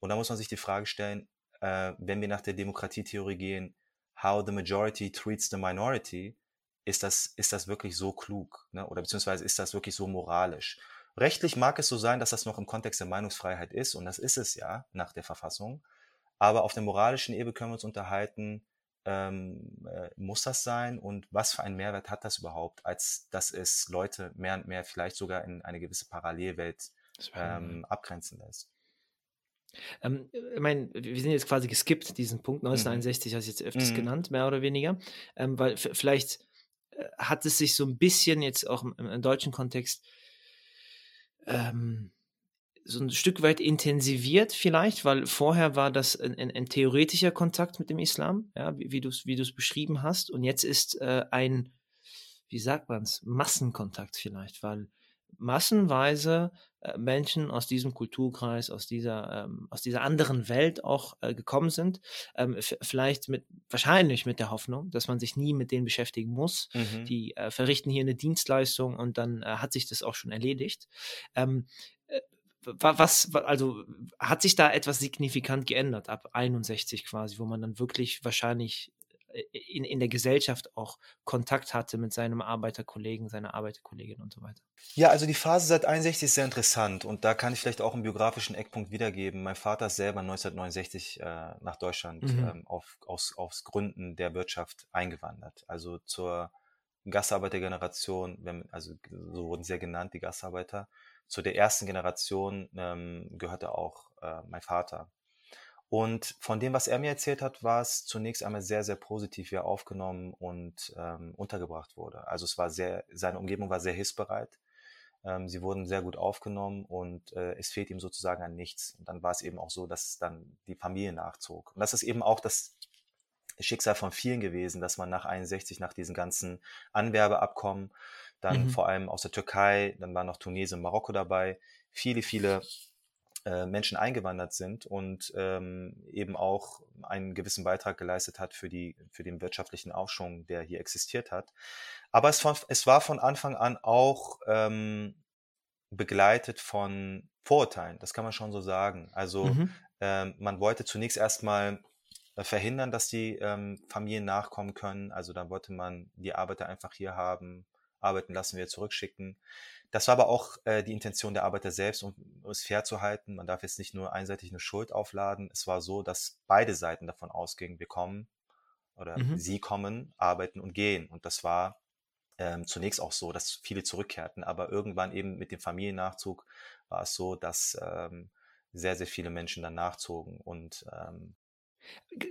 Und da muss man sich die Frage stellen, äh, wenn wir nach der Demokratietheorie gehen, how the majority treats the minority, ist das, ist das wirklich so klug? Ne? Oder beziehungsweise ist das wirklich so moralisch? Rechtlich mag es so sein, dass das noch im Kontext der Meinungsfreiheit ist, und das ist es ja nach der Verfassung. Aber auf der moralischen Ebene können wir uns unterhalten, ähm, äh, muss das sein und was für einen Mehrwert hat das überhaupt, als dass es Leute mehr und mehr vielleicht sogar in eine gewisse Parallelwelt ähm, abgrenzen lässt. Ähm, ich meine, wir sind jetzt quasi geskippt, diesen Punkt 1961, mhm. hast du jetzt öfters mhm. genannt, mehr oder weniger, ähm, weil vielleicht äh, hat es sich so ein bisschen jetzt auch im, im deutschen Kontext ähm, so ein Stück weit intensiviert vielleicht, weil vorher war das ein, ein, ein theoretischer Kontakt mit dem Islam, ja, wie, du es wie beschrieben hast, und jetzt ist äh, ein, wie sagt man es, Massenkontakt vielleicht, weil massenweise Menschen aus diesem Kulturkreis, aus dieser, ähm, aus dieser anderen Welt auch äh, gekommen sind. Ähm, vielleicht mit, wahrscheinlich mit der Hoffnung, dass man sich nie mit denen beschäftigen muss. Mhm. Die äh, verrichten hier eine Dienstleistung und dann äh, hat sich das auch schon erledigt. Ähm, äh, was, also hat sich da etwas signifikant geändert ab 61 quasi, wo man dann wirklich wahrscheinlich äh, in, in der Gesellschaft auch Kontakt hatte mit seinem Arbeiterkollegen, seiner Arbeiterkollegin und so weiter. Ja, also die Phase seit 61 ist sehr interessant und da kann ich vielleicht auch einen biografischen Eckpunkt wiedergeben. Mein Vater ist selber 1969 äh, nach Deutschland mhm. ähm, auf, aus, aus Gründen der Wirtschaft eingewandert. Also zur Gastarbeitergeneration, also so wurden sie ja genannt, die Gastarbeiter. Zu der ersten Generation ähm, gehörte auch äh, mein Vater. Und von dem, was er mir erzählt hat, war es zunächst einmal sehr, sehr positiv, wie er aufgenommen und ähm, untergebracht wurde. Also es war sehr, seine Umgebung war sehr hilfsbereit. Ähm, sie wurden sehr gut aufgenommen und äh, es fehlt ihm sozusagen an nichts. Und dann war es eben auch so, dass dann die Familie nachzog. Und das ist eben auch das Schicksal von vielen gewesen, dass man nach 61, nach diesen ganzen Anwerbeabkommen, dann mhm. vor allem aus der Türkei, dann waren noch Tunesien und Marokko dabei, viele, viele äh, Menschen eingewandert sind und ähm, eben auch einen gewissen Beitrag geleistet hat für, die, für den wirtschaftlichen Aufschwung, der hier existiert hat. Aber es, von, es war von Anfang an auch ähm, begleitet von Vorurteilen, das kann man schon so sagen. Also mhm. ähm, man wollte zunächst erstmal äh, verhindern, dass die ähm, Familien nachkommen können. Also dann wollte man die Arbeiter einfach hier haben, arbeiten lassen, wir zurückschicken. Das war aber auch äh, die Intention der Arbeiter selbst, um, um es fair zu halten. Man darf jetzt nicht nur einseitig eine Schuld aufladen. Es war so, dass beide Seiten davon ausgingen, wir kommen oder mhm. sie kommen, arbeiten und gehen. Und das war ähm, zunächst auch so, dass viele zurückkehrten. Aber irgendwann eben mit dem Familiennachzug war es so, dass ähm, sehr, sehr viele Menschen dann nachzogen. Und ähm,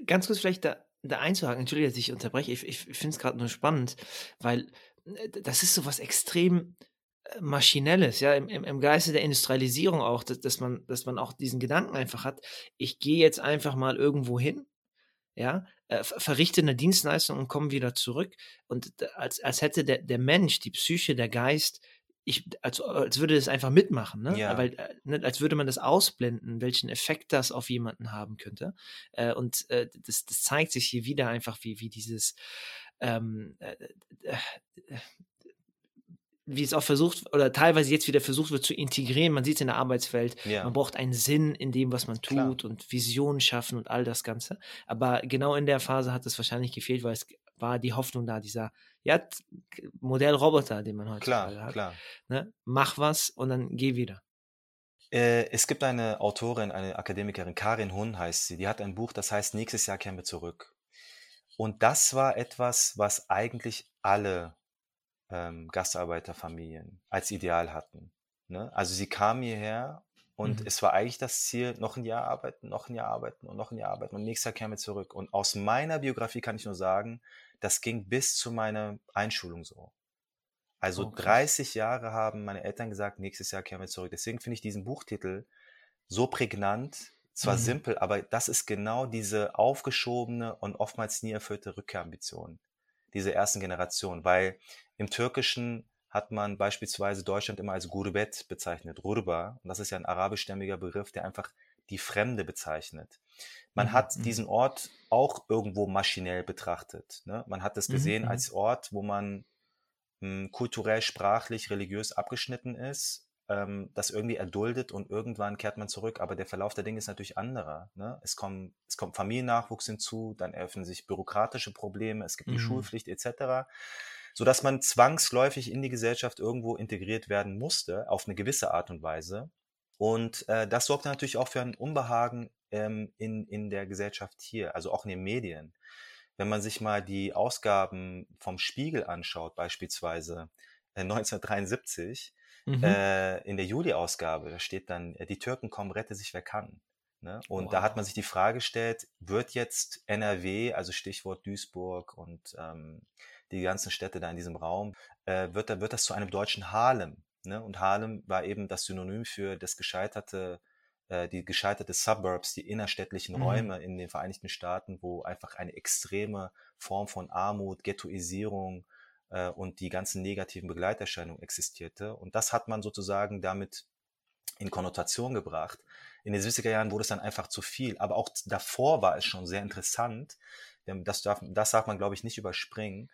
ganz kurz vielleicht da, da einzuhaken, entschuldige, dass ich unterbreche, ich, ich finde es gerade nur spannend, weil das ist so was extrem Maschinelles, ja, im, im, Geiste der Industrialisierung auch, dass, dass, man, dass man auch diesen Gedanken einfach hat, ich gehe jetzt einfach mal irgendwo hin, ja, äh, verrichte eine Dienstleistung und komme wieder zurück. Und als, als hätte der, der Mensch, die Psyche, der Geist, ich, als, als würde das einfach mitmachen, ne? Ja. Weil, äh, ne, als würde man das ausblenden, welchen Effekt das auf jemanden haben könnte. Äh, und äh, das, das zeigt sich hier wieder einfach, wie, wie dieses ähm, äh, äh, wie es auch versucht oder teilweise jetzt wieder versucht wird zu integrieren. Man sieht es in der Arbeitswelt. Ja. Man braucht einen Sinn in dem, was man tut Klar. und Visionen schaffen und all das Ganze. Aber genau in der Phase hat es wahrscheinlich gefehlt, weil es war die Hoffnung da, dieser ja, Modellroboter, den man heute klar, hat. Klar. Ne? Mach was und dann geh wieder. Äh, es gibt eine Autorin, eine Akademikerin, Karin Hun heißt sie, die hat ein Buch, das heißt Nächstes Jahr kehren wir zurück. Und das war etwas, was eigentlich alle ähm, Gastarbeiterfamilien als Ideal hatten. Ne? Also sie kamen hierher und mhm. es war eigentlich das Ziel, noch ein Jahr arbeiten, noch ein Jahr arbeiten und noch ein Jahr arbeiten und nächstes Jahr kämen wir zurück. Und aus meiner Biografie kann ich nur sagen, das ging bis zu meiner Einschulung so. Also oh, 30 Jahre haben meine Eltern gesagt, nächstes Jahr kehren wir zurück. Deswegen finde ich diesen Buchtitel so prägnant, zwar mhm. simpel, aber das ist genau diese aufgeschobene und oftmals nie erfüllte Rückkehrambition dieser ersten Generation, weil im Türkischen hat man beispielsweise Deutschland immer als Gurbet bezeichnet, Rurba. Und das ist ja ein arabischstämmiger Begriff, der einfach die Fremde bezeichnet. Man mhm. hat mhm. diesen Ort auch irgendwo maschinell betrachtet. Ne? Man hat es mhm, gesehen mhm. als Ort, wo man hm, kulturell, sprachlich, religiös abgeschnitten ist, ähm, das irgendwie erduldet und irgendwann kehrt man zurück. Aber der Verlauf der Dinge ist natürlich anderer. Ne? Es, kommt, es kommt Familiennachwuchs hinzu, dann eröffnen sich bürokratische Probleme, es gibt die mhm. Schulpflicht etc so dass man zwangsläufig in die Gesellschaft irgendwo integriert werden musste, auf eine gewisse Art und Weise. Und äh, das sorgte natürlich auch für ein Unbehagen ähm, in, in der Gesellschaft hier, also auch in den Medien. Wenn man sich mal die Ausgaben vom Spiegel anschaut, beispielsweise äh, 1973, mhm. äh, in der Juli-Ausgabe, da steht dann, äh, die Türken kommen, rette sich wer kann. Ne? Und wow. da hat man sich die Frage gestellt, wird jetzt NRW, also Stichwort Duisburg und ähm, die ganzen Städte da in diesem Raum, äh, wird, da, wird das zu einem deutschen Harlem. Ne? Und Harlem war eben das Synonym für das gescheiterte, äh, die gescheiterte Suburbs, die innerstädtlichen mhm. Räume in den Vereinigten Staaten, wo einfach eine extreme Form von Armut, Ghettoisierung äh, und die ganzen negativen Begleiterscheinungen existierte. Und das hat man sozusagen damit in Konnotation gebracht. In den 70er Jahren wurde es dann einfach zu viel. Aber auch davor war es schon sehr interessant, das darf, das darf man, glaube ich, nicht überspringen.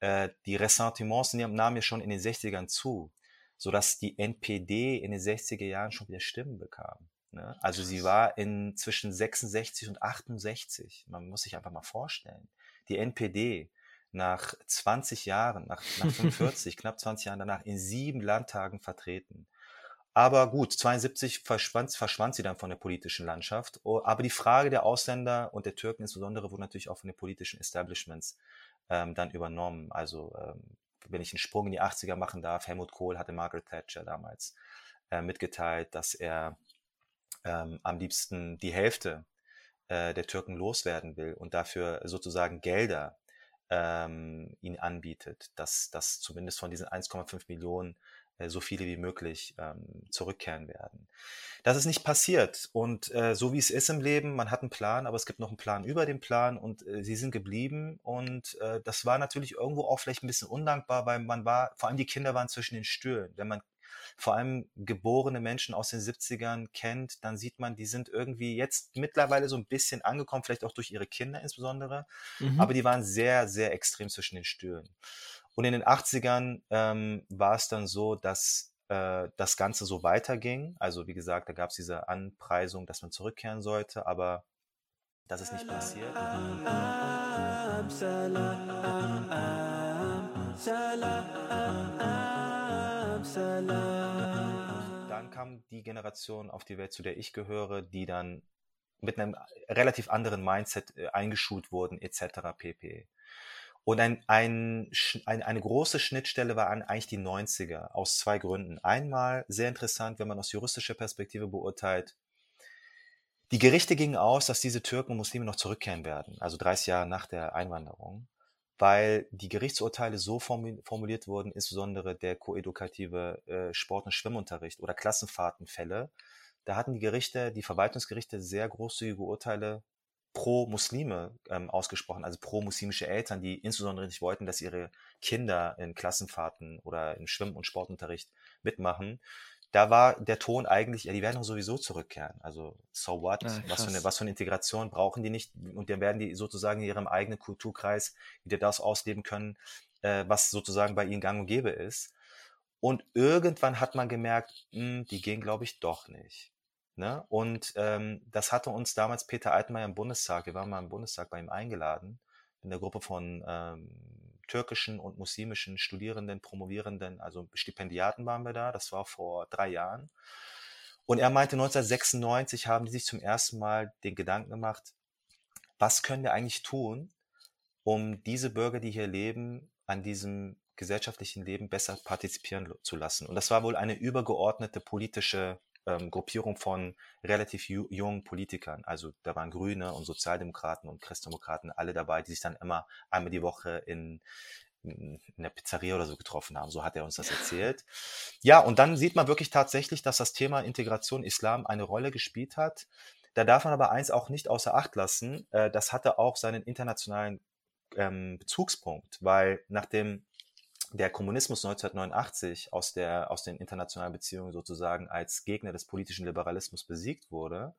Äh, die Ressentiments nahmen ja schon in den 60ern zu, sodass die NPD in den 60er Jahren schon wieder Stimmen bekam. Ne? Also sie war in zwischen 66 und 68. Man muss sich einfach mal vorstellen. Die NPD nach 20 Jahren, nach, nach 45, knapp 20 Jahren danach in sieben Landtagen vertreten. Aber gut, 72 verschwand, verschwand sie dann von der politischen Landschaft. Oh, aber die Frage der Ausländer und der Türken insbesondere wurde natürlich auch von den politischen Establishments ähm, dann übernommen. Also ähm, wenn ich einen Sprung in die 80er machen darf, Helmut Kohl hatte Margaret Thatcher damals äh, mitgeteilt, dass er ähm, am liebsten die Hälfte äh, der Türken loswerden will und dafür sozusagen Gelder ähm, ihn anbietet, dass, dass zumindest von diesen 1,5 Millionen äh, so viele wie möglich ähm, zurückkehren werden. Das ist nicht passiert und äh, so wie es ist im Leben, man hat einen Plan, aber es gibt noch einen Plan über den Plan und äh, sie sind geblieben und äh, das war natürlich irgendwo auch vielleicht ein bisschen undankbar, weil man war, vor allem die Kinder waren zwischen den Stühlen. Wenn man vor allem geborene Menschen aus den 70ern kennt, dann sieht man, die sind irgendwie jetzt mittlerweile so ein bisschen angekommen, vielleicht auch durch ihre Kinder insbesondere, mhm. aber die waren sehr, sehr extrem zwischen den Stühlen. Und in den 80ern ähm, war es dann so, dass äh, das Ganze so weiterging. Also wie gesagt, da gab es diese Anpreisung, dass man zurückkehren sollte, aber das ist nicht passiert. Dann kam die Generation auf die Welt, zu der ich gehöre, die dann mit einem relativ anderen Mindset äh, eingeschult wurden, etc. pp. Und ein, ein, ein, eine große Schnittstelle war eigentlich die 90er aus zwei Gründen. Einmal sehr interessant, wenn man aus juristischer Perspektive beurteilt, die Gerichte gingen aus, dass diese Türken und Muslime noch zurückkehren werden, also 30 Jahre nach der Einwanderung, weil die Gerichtsurteile so formuliert wurden, insbesondere der koedukative äh, Sport- und Schwimmunterricht oder Klassenfahrtenfälle. Da hatten die Gerichte, die Verwaltungsgerichte sehr großzügige Urteile pro Muslime ähm, ausgesprochen, also pro muslimische Eltern, die insbesondere nicht wollten, dass ihre Kinder in Klassenfahrten oder im Schwimm- und Sportunterricht mitmachen. Da war der Ton eigentlich, ja, die werden doch sowieso zurückkehren. Also, so what? Ah, was, für eine, was für eine Integration brauchen die nicht? Und dann werden die sozusagen in ihrem eigenen Kulturkreis wieder das ausleben können, äh, was sozusagen bei ihnen gang und gäbe ist. Und irgendwann hat man gemerkt, mh, hm, die gehen, glaube ich, doch nicht. Ne? Und ähm, das hatte uns damals Peter Altmaier im Bundestag, wir waren mal im Bundestag bei ihm eingeladen, in der Gruppe von ähm, türkischen und muslimischen Studierenden, Promovierenden, also Stipendiaten waren wir da, das war vor drei Jahren. Und er meinte, 1996 haben die sich zum ersten Mal den Gedanken gemacht, was können wir eigentlich tun, um diese Bürger, die hier leben, an diesem gesellschaftlichen Leben besser partizipieren zu lassen. Und das war wohl eine übergeordnete politische ähm, Gruppierung von relativ jungen Politikern. Also da waren Grüne und Sozialdemokraten und Christdemokraten alle dabei, die sich dann immer einmal die Woche in, in der Pizzeria oder so getroffen haben. So hat er uns das erzählt. Ja, und dann sieht man wirklich tatsächlich, dass das Thema Integration Islam eine Rolle gespielt hat. Da darf man aber eins auch nicht außer Acht lassen. Äh, das hatte auch seinen internationalen ähm, Bezugspunkt, weil nachdem der Kommunismus 1989 aus, der, aus den internationalen Beziehungen sozusagen als Gegner des politischen Liberalismus besiegt wurde,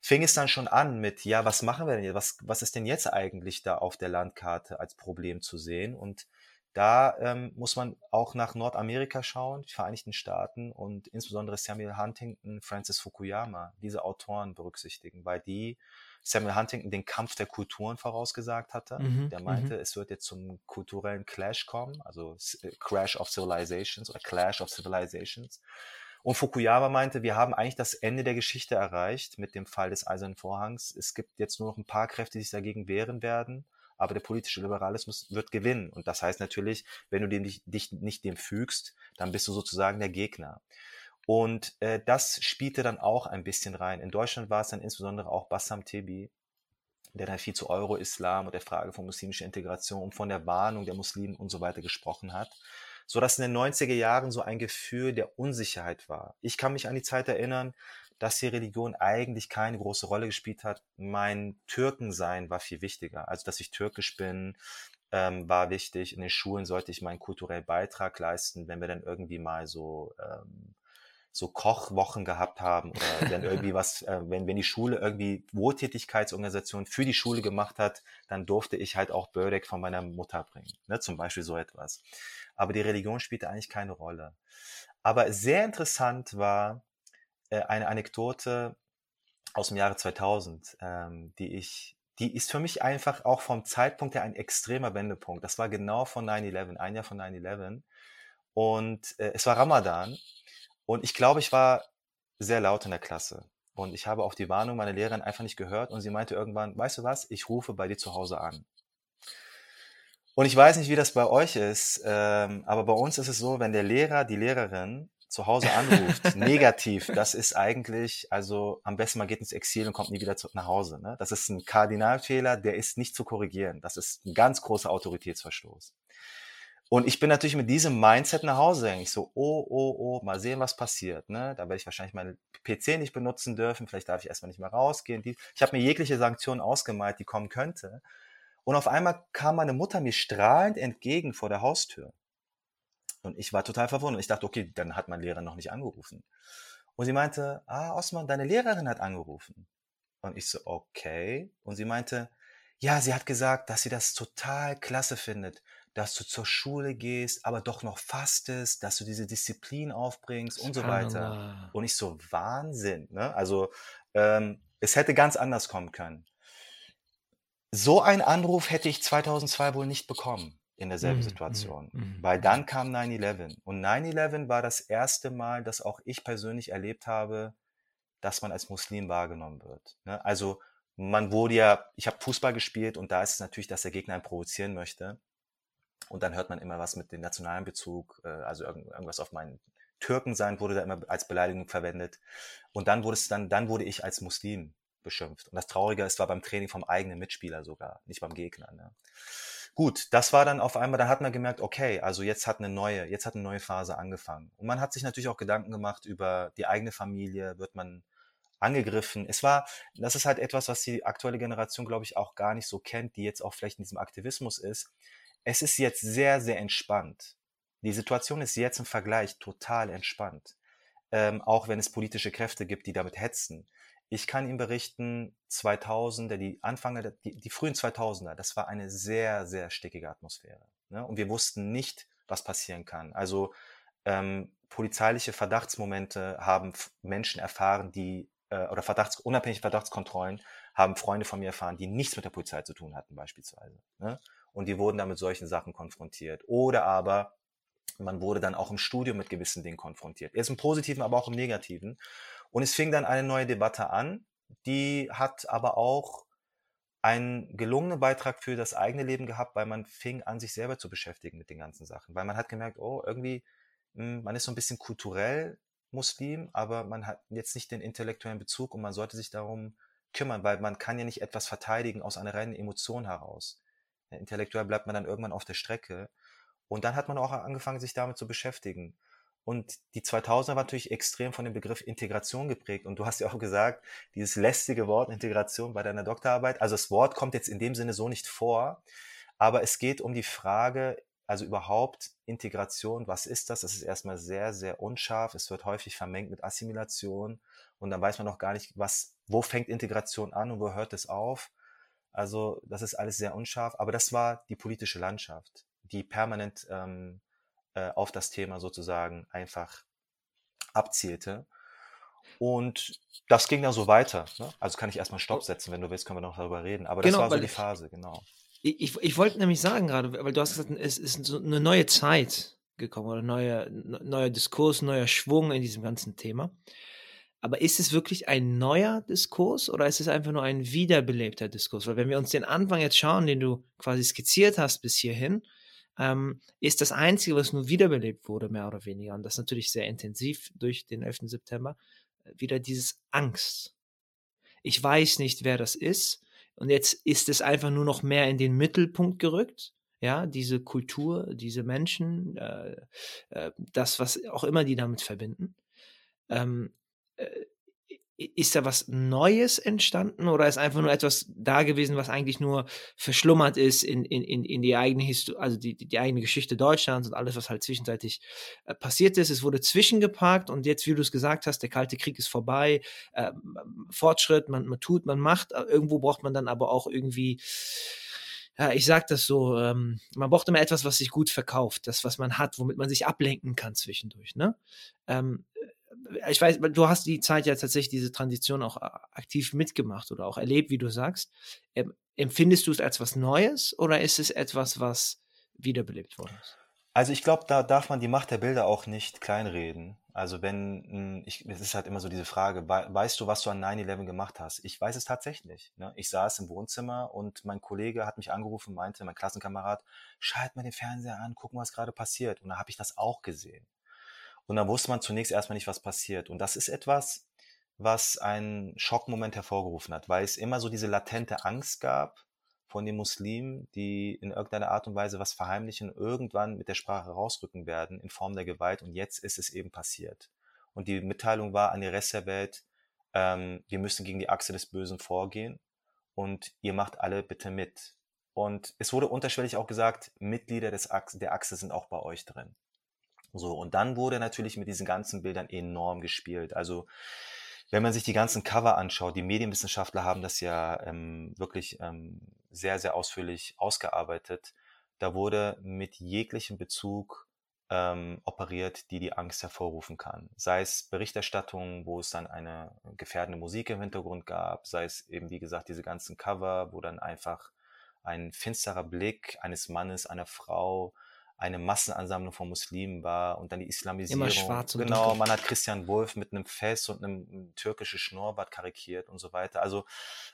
fing es dann schon an mit, ja, was machen wir denn jetzt? Was, was ist denn jetzt eigentlich da auf der Landkarte als Problem zu sehen? Und da ähm, muss man auch nach Nordamerika schauen, die Vereinigten Staaten und insbesondere Samuel Huntington, Francis Fukuyama, diese Autoren berücksichtigen, weil die Samuel Huntington den Kampf der Kulturen vorausgesagt hatte. Mhm, der meinte, mhm. es wird jetzt zum kulturellen Clash kommen, also äh, Crash of Civilizations oder Clash of Civilizations. Und Fukuyama meinte, wir haben eigentlich das Ende der Geschichte erreicht mit dem Fall des Eisernen Vorhangs. Es gibt jetzt nur noch ein paar Kräfte, die sich dagegen wehren werden, aber der politische Liberalismus wird gewinnen. Und das heißt natürlich, wenn du dem, dich, dich nicht dem fügst, dann bist du sozusagen der Gegner. Und äh, das spielte dann auch ein bisschen rein. In Deutschland war es dann insbesondere auch Bassam Tebi, der dann viel zu Euro-Islam und der Frage von muslimischer Integration und von der Warnung der Muslimen und so weiter gesprochen hat, so dass in den 90er Jahren so ein Gefühl der Unsicherheit war. Ich kann mich an die Zeit erinnern, dass die Religion eigentlich keine große Rolle gespielt hat. Mein Türkensein war viel wichtiger. Also, dass ich türkisch bin, ähm, war wichtig. In den Schulen sollte ich meinen kulturellen Beitrag leisten, wenn wir dann irgendwie mal so ähm, so Kochwochen gehabt haben oder wenn irgendwie was, äh, wenn, wenn die Schule irgendwie Wohltätigkeitsorganisation für die Schule gemacht hat, dann durfte ich halt auch Bördeck von meiner Mutter bringen, ne? zum Beispiel so etwas. Aber die Religion spielte eigentlich keine Rolle. Aber sehr interessant war äh, eine Anekdote aus dem Jahre 2000, ähm, die ich die ist für mich einfach auch vom Zeitpunkt her ein extremer Wendepunkt. Das war genau von 9-11, ein Jahr von 9-11. Und äh, es war Ramadan und ich glaube, ich war sehr laut in der Klasse. Und ich habe auf die Warnung meiner Lehrerin einfach nicht gehört. Und sie meinte irgendwann, weißt du was, ich rufe bei dir zu Hause an. Und ich weiß nicht, wie das bei euch ist, ähm, aber bei uns ist es so, wenn der Lehrer, die Lehrerin zu Hause anruft, negativ, das ist eigentlich, also am besten man geht ins Exil und kommt nie wieder zurück nach Hause. Ne? Das ist ein Kardinalfehler, der ist nicht zu korrigieren. Das ist ein ganz großer Autoritätsverstoß. Und ich bin natürlich mit diesem Mindset nach Hause gegangen. Ich so, oh, oh, oh, mal sehen, was passiert. Ne? Da werde ich wahrscheinlich meinen PC nicht benutzen dürfen. Vielleicht darf ich erstmal nicht mehr rausgehen. Ich habe mir jegliche Sanktionen ausgemalt, die kommen könnte. Und auf einmal kam meine Mutter mir strahlend entgegen vor der Haustür. Und ich war total verwundert. Ich dachte, okay, dann hat mein Lehrer noch nicht angerufen. Und sie meinte, ah, Osman, deine Lehrerin hat angerufen. Und ich so, okay. Und sie meinte, ja, sie hat gesagt, dass sie das total klasse findet, dass du zur Schule gehst, aber doch noch fastest, dass du diese Disziplin aufbringst und so weiter. Und ich so, Wahnsinn. Ne? Also ähm, es hätte ganz anders kommen können. So einen Anruf hätte ich 2002 wohl nicht bekommen in derselben mhm, Situation, mhm, weil mhm. dann kam 9-11 und 9-11 war das erste Mal, dass auch ich persönlich erlebt habe, dass man als Muslim wahrgenommen wird. Ne? Also man wurde ja, ich habe Fußball gespielt und da ist es natürlich, dass der Gegner einen provozieren möchte und dann hört man immer was mit dem nationalen Bezug, äh, also irgendwas auf meinen Türken sein wurde da immer als Beleidigung verwendet und dann wurde es dann, dann wurde ich als Muslim beschimpft. Und das Traurige ist, war beim Training vom eigenen Mitspieler sogar, nicht beim Gegner. Ne? Gut, das war dann auf einmal, dann hat man gemerkt, okay, also jetzt hat eine neue, jetzt hat eine neue Phase angefangen. Und man hat sich natürlich auch Gedanken gemacht über die eigene Familie, wird man angegriffen. Es war, das ist halt etwas, was die aktuelle Generation, glaube ich, auch gar nicht so kennt, die jetzt auch vielleicht in diesem Aktivismus ist. Es ist jetzt sehr, sehr entspannt. Die Situation ist jetzt im Vergleich total entspannt. Ähm, auch wenn es politische Kräfte gibt, die damit hetzen. Ich kann Ihnen berichten, 2000er, die Anfang, die, die frühen 2000er, das war eine sehr, sehr stickige Atmosphäre. Ne? Und wir wussten nicht, was passieren kann. Also ähm, polizeiliche Verdachtsmomente haben Menschen erfahren, die äh, oder Verdachts, unabhängige Verdachtskontrollen haben Freunde von mir erfahren, die nichts mit der Polizei zu tun hatten beispielsweise. Ne? Und die wurden dann mit solchen Sachen konfrontiert. Oder aber man wurde dann auch im Studium mit gewissen Dingen konfrontiert. Erst im Positiven, aber auch im Negativen. Und es fing dann eine neue Debatte an, die hat aber auch einen gelungenen Beitrag für das eigene Leben gehabt, weil man fing an, sich selber zu beschäftigen mit den ganzen Sachen. Weil man hat gemerkt, oh, irgendwie, hm, man ist so ein bisschen kulturell Muslim, aber man hat jetzt nicht den intellektuellen Bezug und man sollte sich darum kümmern, weil man kann ja nicht etwas verteidigen aus einer reinen Emotion heraus. Intellektuell bleibt man dann irgendwann auf der Strecke. Und dann hat man auch angefangen, sich damit zu beschäftigen. Und die 2000er war natürlich extrem von dem Begriff Integration geprägt. Und du hast ja auch gesagt, dieses lästige Wort Integration bei deiner Doktorarbeit. Also das Wort kommt jetzt in dem Sinne so nicht vor. Aber es geht um die Frage, also überhaupt Integration, was ist das? Das ist erstmal sehr, sehr unscharf. Es wird häufig vermengt mit Assimilation. Und dann weiß man noch gar nicht, was, wo fängt Integration an und wo hört es auf. Also das ist alles sehr unscharf. Aber das war die politische Landschaft, die permanent ähm, äh, auf das Thema sozusagen einfach abzielte. Und das ging dann so weiter. Ne? Also kann ich erstmal Stopp setzen, wenn du willst, können wir noch darüber reden. Aber das genau, war so die Phase, genau. Ich, ich wollte nämlich sagen gerade, weil du hast gesagt, es ist so eine neue Zeit gekommen oder neuer, neuer Diskurs, neuer Schwung in diesem ganzen Thema. Aber ist es wirklich ein neuer Diskurs oder ist es einfach nur ein wiederbelebter Diskurs? Weil wenn wir uns den Anfang jetzt schauen, den du quasi skizziert hast bis hierhin, ähm, ist das Einzige, was nur wiederbelebt wurde, mehr oder weniger, und das natürlich sehr intensiv durch den 11. September, äh, wieder dieses Angst. Ich weiß nicht, wer das ist. Und jetzt ist es einfach nur noch mehr in den Mittelpunkt gerückt. Ja, diese Kultur, diese Menschen, äh, äh, das, was auch immer die damit verbinden. Ähm, äh, ist da was Neues entstanden oder ist einfach nur etwas da gewesen, was eigentlich nur verschlummert ist in, in, in die eigene Histo also die, die eigene Geschichte Deutschlands und alles, was halt zwischenzeitlich äh, passiert ist. Es wurde zwischengeparkt und jetzt, wie du es gesagt hast, der Kalte Krieg ist vorbei, äh, Fortschritt, man, man tut, man macht, äh, irgendwo braucht man dann aber auch irgendwie ja, ich sag das so, ähm, man braucht immer etwas, was sich gut verkauft, das, was man hat, womit man sich ablenken kann zwischendurch, ne? Ähm, ich weiß, du hast die Zeit ja tatsächlich diese Transition auch äh, aktiv mitgemacht oder auch erlebt, wie du sagst. Ähm, empfindest du es als was Neues oder ist es etwas, was wiederbelebt worden ist? Also ich glaube, da darf man die Macht der Bilder auch nicht kleinreden. Also wenn, hm, ich, es ist halt immer so diese Frage, weißt du, was du an 9-11 gemacht hast? Ich weiß es tatsächlich. Ne? Ich saß im Wohnzimmer und mein Kollege hat mich angerufen, meinte, mein Klassenkamerad, schalt mal den Fernseher an, gucken, was gerade passiert. Und da habe ich das auch gesehen. Und dann wusste man zunächst erstmal nicht, was passiert. Und das ist etwas, was einen Schockmoment hervorgerufen hat, weil es immer so diese latente Angst gab von den Muslimen, die in irgendeiner Art und Weise was verheimlichen, irgendwann mit der Sprache rausrücken werden in Form der Gewalt. Und jetzt ist es eben passiert. Und die Mitteilung war an die Rest der Welt, ähm, wir müssen gegen die Achse des Bösen vorgehen und ihr macht alle bitte mit. Und es wurde unterschwellig auch gesagt, Mitglieder des Achse, der Achse sind auch bei euch drin. So, und dann wurde natürlich mit diesen ganzen Bildern enorm gespielt. Also, wenn man sich die ganzen Cover anschaut, die Medienwissenschaftler haben das ja ähm, wirklich ähm, sehr, sehr ausführlich ausgearbeitet. Da wurde mit jeglichem Bezug ähm, operiert, die die Angst hervorrufen kann. Sei es Berichterstattung, wo es dann eine gefährdende Musik im Hintergrund gab, sei es eben, wie gesagt, diese ganzen Cover, wo dann einfach ein finsterer Blick eines Mannes, einer Frau, eine Massenansammlung von Muslimen war und dann die Islamisierung. Immer schwarz und Genau, man hat Christian Wolf mit einem Fest und einem, einem türkischen Schnurrbart karikiert und so weiter. Also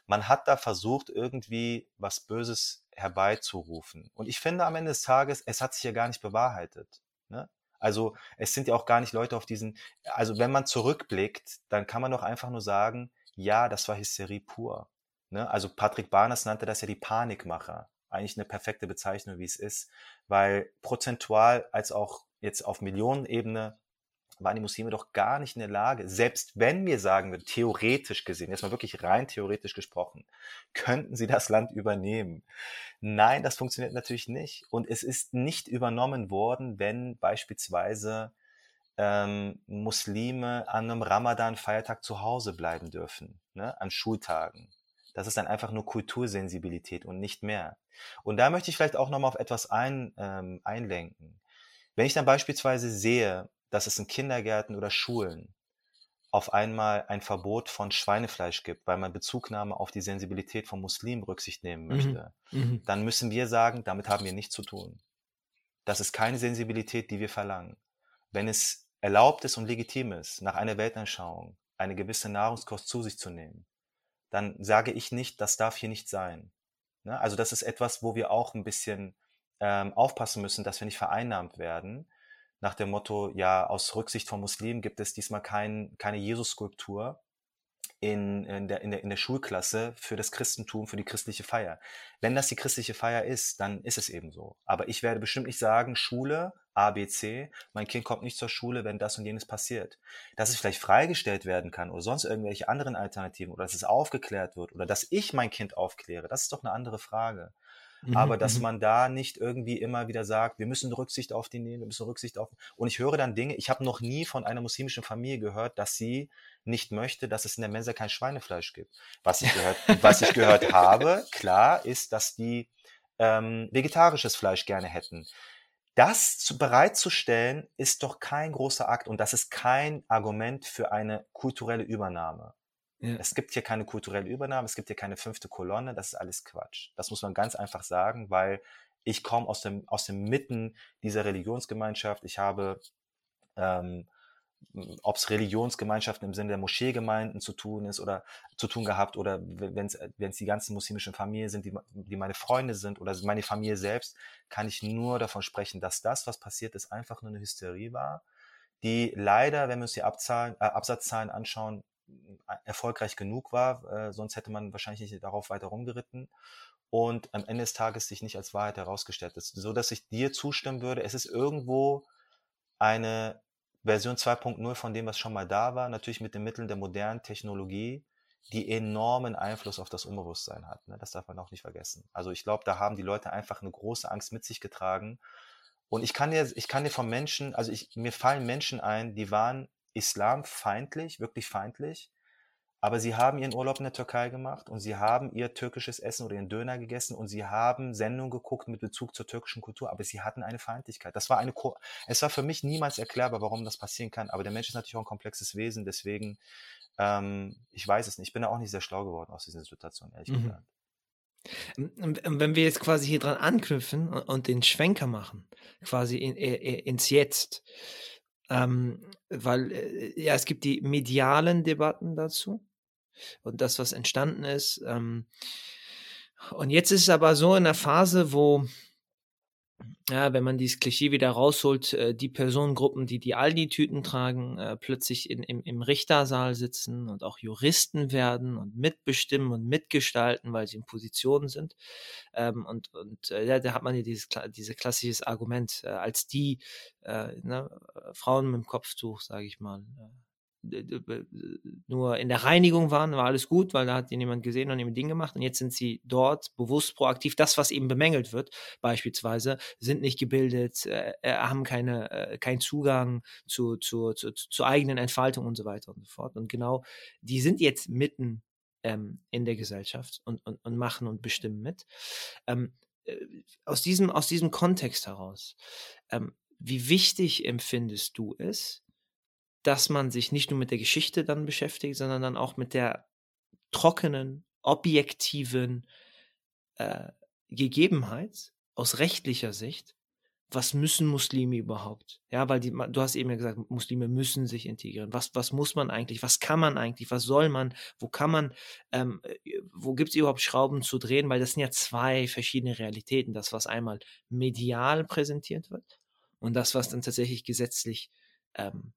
man hat da versucht, irgendwie was Böses herbeizurufen. Und ich finde am Ende des Tages, es hat sich ja gar nicht bewahrheitet. Ne? Also es sind ja auch gar nicht Leute auf diesen, also wenn man zurückblickt, dann kann man doch einfach nur sagen, ja, das war Hysterie pur. Ne? Also Patrick Barnes nannte das ja die Panikmacher. Eigentlich eine perfekte Bezeichnung, wie es ist, weil prozentual als auch jetzt auf Millionenebene waren die Muslime doch gar nicht in der Lage, selbst wenn wir sagen würden, theoretisch gesehen, jetzt mal wirklich rein theoretisch gesprochen, könnten sie das Land übernehmen. Nein, das funktioniert natürlich nicht. Und es ist nicht übernommen worden, wenn beispielsweise ähm, Muslime an einem Ramadan-Feiertag zu Hause bleiben dürfen, ne, an Schultagen. Das ist dann einfach nur Kultursensibilität und nicht mehr. Und da möchte ich vielleicht auch nochmal auf etwas ein, ähm, einlenken. Wenn ich dann beispielsweise sehe, dass es in Kindergärten oder Schulen auf einmal ein Verbot von Schweinefleisch gibt, weil man Bezugnahme auf die Sensibilität von Muslimen Rücksicht nehmen mhm. möchte, mhm. dann müssen wir sagen, damit haben wir nichts zu tun. Das ist keine Sensibilität, die wir verlangen. Wenn es erlaubt ist und legitim ist, nach einer Weltanschauung eine gewisse Nahrungskost zu sich zu nehmen, dann sage ich nicht, das darf hier nicht sein. Ne? Also das ist etwas, wo wir auch ein bisschen ähm, aufpassen müssen, dass wir nicht vereinnahmt werden. Nach dem Motto, ja, aus Rücksicht von Muslimen gibt es diesmal kein, keine Jesus-Skulptur, in, in, der, in, der, in der Schulklasse für das Christentum, für die christliche Feier. Wenn das die christliche Feier ist, dann ist es eben so. Aber ich werde bestimmt nicht sagen, Schule, ABC, mein Kind kommt nicht zur Schule, wenn das und jenes passiert. Dass es vielleicht freigestellt werden kann oder sonst irgendwelche anderen Alternativen oder dass es aufgeklärt wird oder dass ich mein Kind aufkläre, das ist doch eine andere Frage. Mhm, Aber dass mhm. man da nicht irgendwie immer wieder sagt, wir müssen Rücksicht auf die nehmen, wir müssen Rücksicht auf. Und ich höre dann Dinge, ich habe noch nie von einer muslimischen Familie gehört, dass sie nicht möchte, dass es in der Mensa kein Schweinefleisch gibt. Was ich gehört, was ich gehört habe, klar, ist, dass die ähm, vegetarisches Fleisch gerne hätten. Das zu, bereitzustellen, ist doch kein großer Akt und das ist kein Argument für eine kulturelle Übernahme. Ja. Es gibt hier keine kulturelle Übernahme, es gibt hier keine fünfte Kolonne, das ist alles Quatsch. Das muss man ganz einfach sagen, weil ich komme aus dem, aus dem Mitten dieser Religionsgemeinschaft. Ich habe, ähm, ob es Religionsgemeinschaften im Sinne der Moscheegemeinden zu tun ist oder zu tun gehabt oder wenn es die ganzen muslimischen Familien sind, die, die meine Freunde sind oder meine Familie selbst, kann ich nur davon sprechen, dass das, was passiert ist, einfach nur eine Hysterie war, die leider, wenn wir uns die Abzahlen, äh, Absatzzahlen anschauen, erfolgreich genug war, äh, sonst hätte man wahrscheinlich nicht darauf weiter rumgeritten und am Ende des Tages sich nicht als Wahrheit herausgestellt ist. So dass ich dir zustimmen würde, es ist irgendwo eine Version 2.0 von dem, was schon mal da war, natürlich mit den Mitteln der modernen Technologie, die enormen Einfluss auf das Unbewusstsein hat. Ne? Das darf man auch nicht vergessen. Also ich glaube, da haben die Leute einfach eine große Angst mit sich getragen. Und ich kann dir, ich kann dir von Menschen, also ich, mir fallen Menschen ein, die waren islamfeindlich, wirklich feindlich. Aber sie haben ihren Urlaub in der Türkei gemacht und sie haben ihr türkisches Essen oder ihren Döner gegessen und sie haben Sendungen geguckt mit Bezug zur türkischen Kultur, aber sie hatten eine Feindlichkeit. Das war eine, Ko es war für mich niemals erklärbar, warum das passieren kann. Aber der Mensch ist natürlich auch ein komplexes Wesen, deswegen, ähm, ich weiß es nicht. Ich bin da auch nicht sehr schlau geworden aus dieser Situation, ehrlich mhm. gesagt. Wenn wir jetzt quasi hier dran anknüpfen und den Schwenker machen, quasi in, in, ins Jetzt, ähm, weil äh, ja, es gibt die medialen Debatten dazu und das, was entstanden ist. Ähm, und jetzt ist es aber so in der Phase, wo ja, wenn man dieses Klischee wieder rausholt, äh, die Personengruppen, die die Aldi-Tüten tragen, äh, plötzlich in, im, im Richtersaal sitzen und auch Juristen werden und mitbestimmen und mitgestalten, weil sie in Positionen sind. Ähm, und und äh, ja, da hat man ja dieses, dieses klassisches Argument, äh, als die äh, ne, Frauen mit dem Kopftuch, sage ich mal, äh, nur in der Reinigung waren, war alles gut, weil da hat jemand gesehen und ein Ding gemacht und jetzt sind sie dort bewusst proaktiv. Das, was eben bemängelt wird, beispielsweise, sind nicht gebildet, äh, äh haben keine, äh, keinen Zugang zu, zu, zu, zur eigenen Entfaltung und so weiter und so fort. Und genau, die sind jetzt mitten ähm, in der Gesellschaft und, und, und machen und bestimmen mit. Ähm, äh, aus, diesem, aus diesem Kontext heraus, ähm, wie wichtig empfindest du es, dass man sich nicht nur mit der Geschichte dann beschäftigt, sondern dann auch mit der trockenen, objektiven äh, Gegebenheit aus rechtlicher Sicht, was müssen Muslime überhaupt? Ja, weil die, du hast eben ja gesagt, Muslime müssen sich integrieren. Was, was muss man eigentlich? Was kann man eigentlich? Was soll man? Wo kann man, ähm, äh, wo gibt es überhaupt Schrauben zu drehen? Weil das sind ja zwei verschiedene Realitäten. Das, was einmal medial präsentiert wird und das, was dann tatsächlich gesetzlich ähm,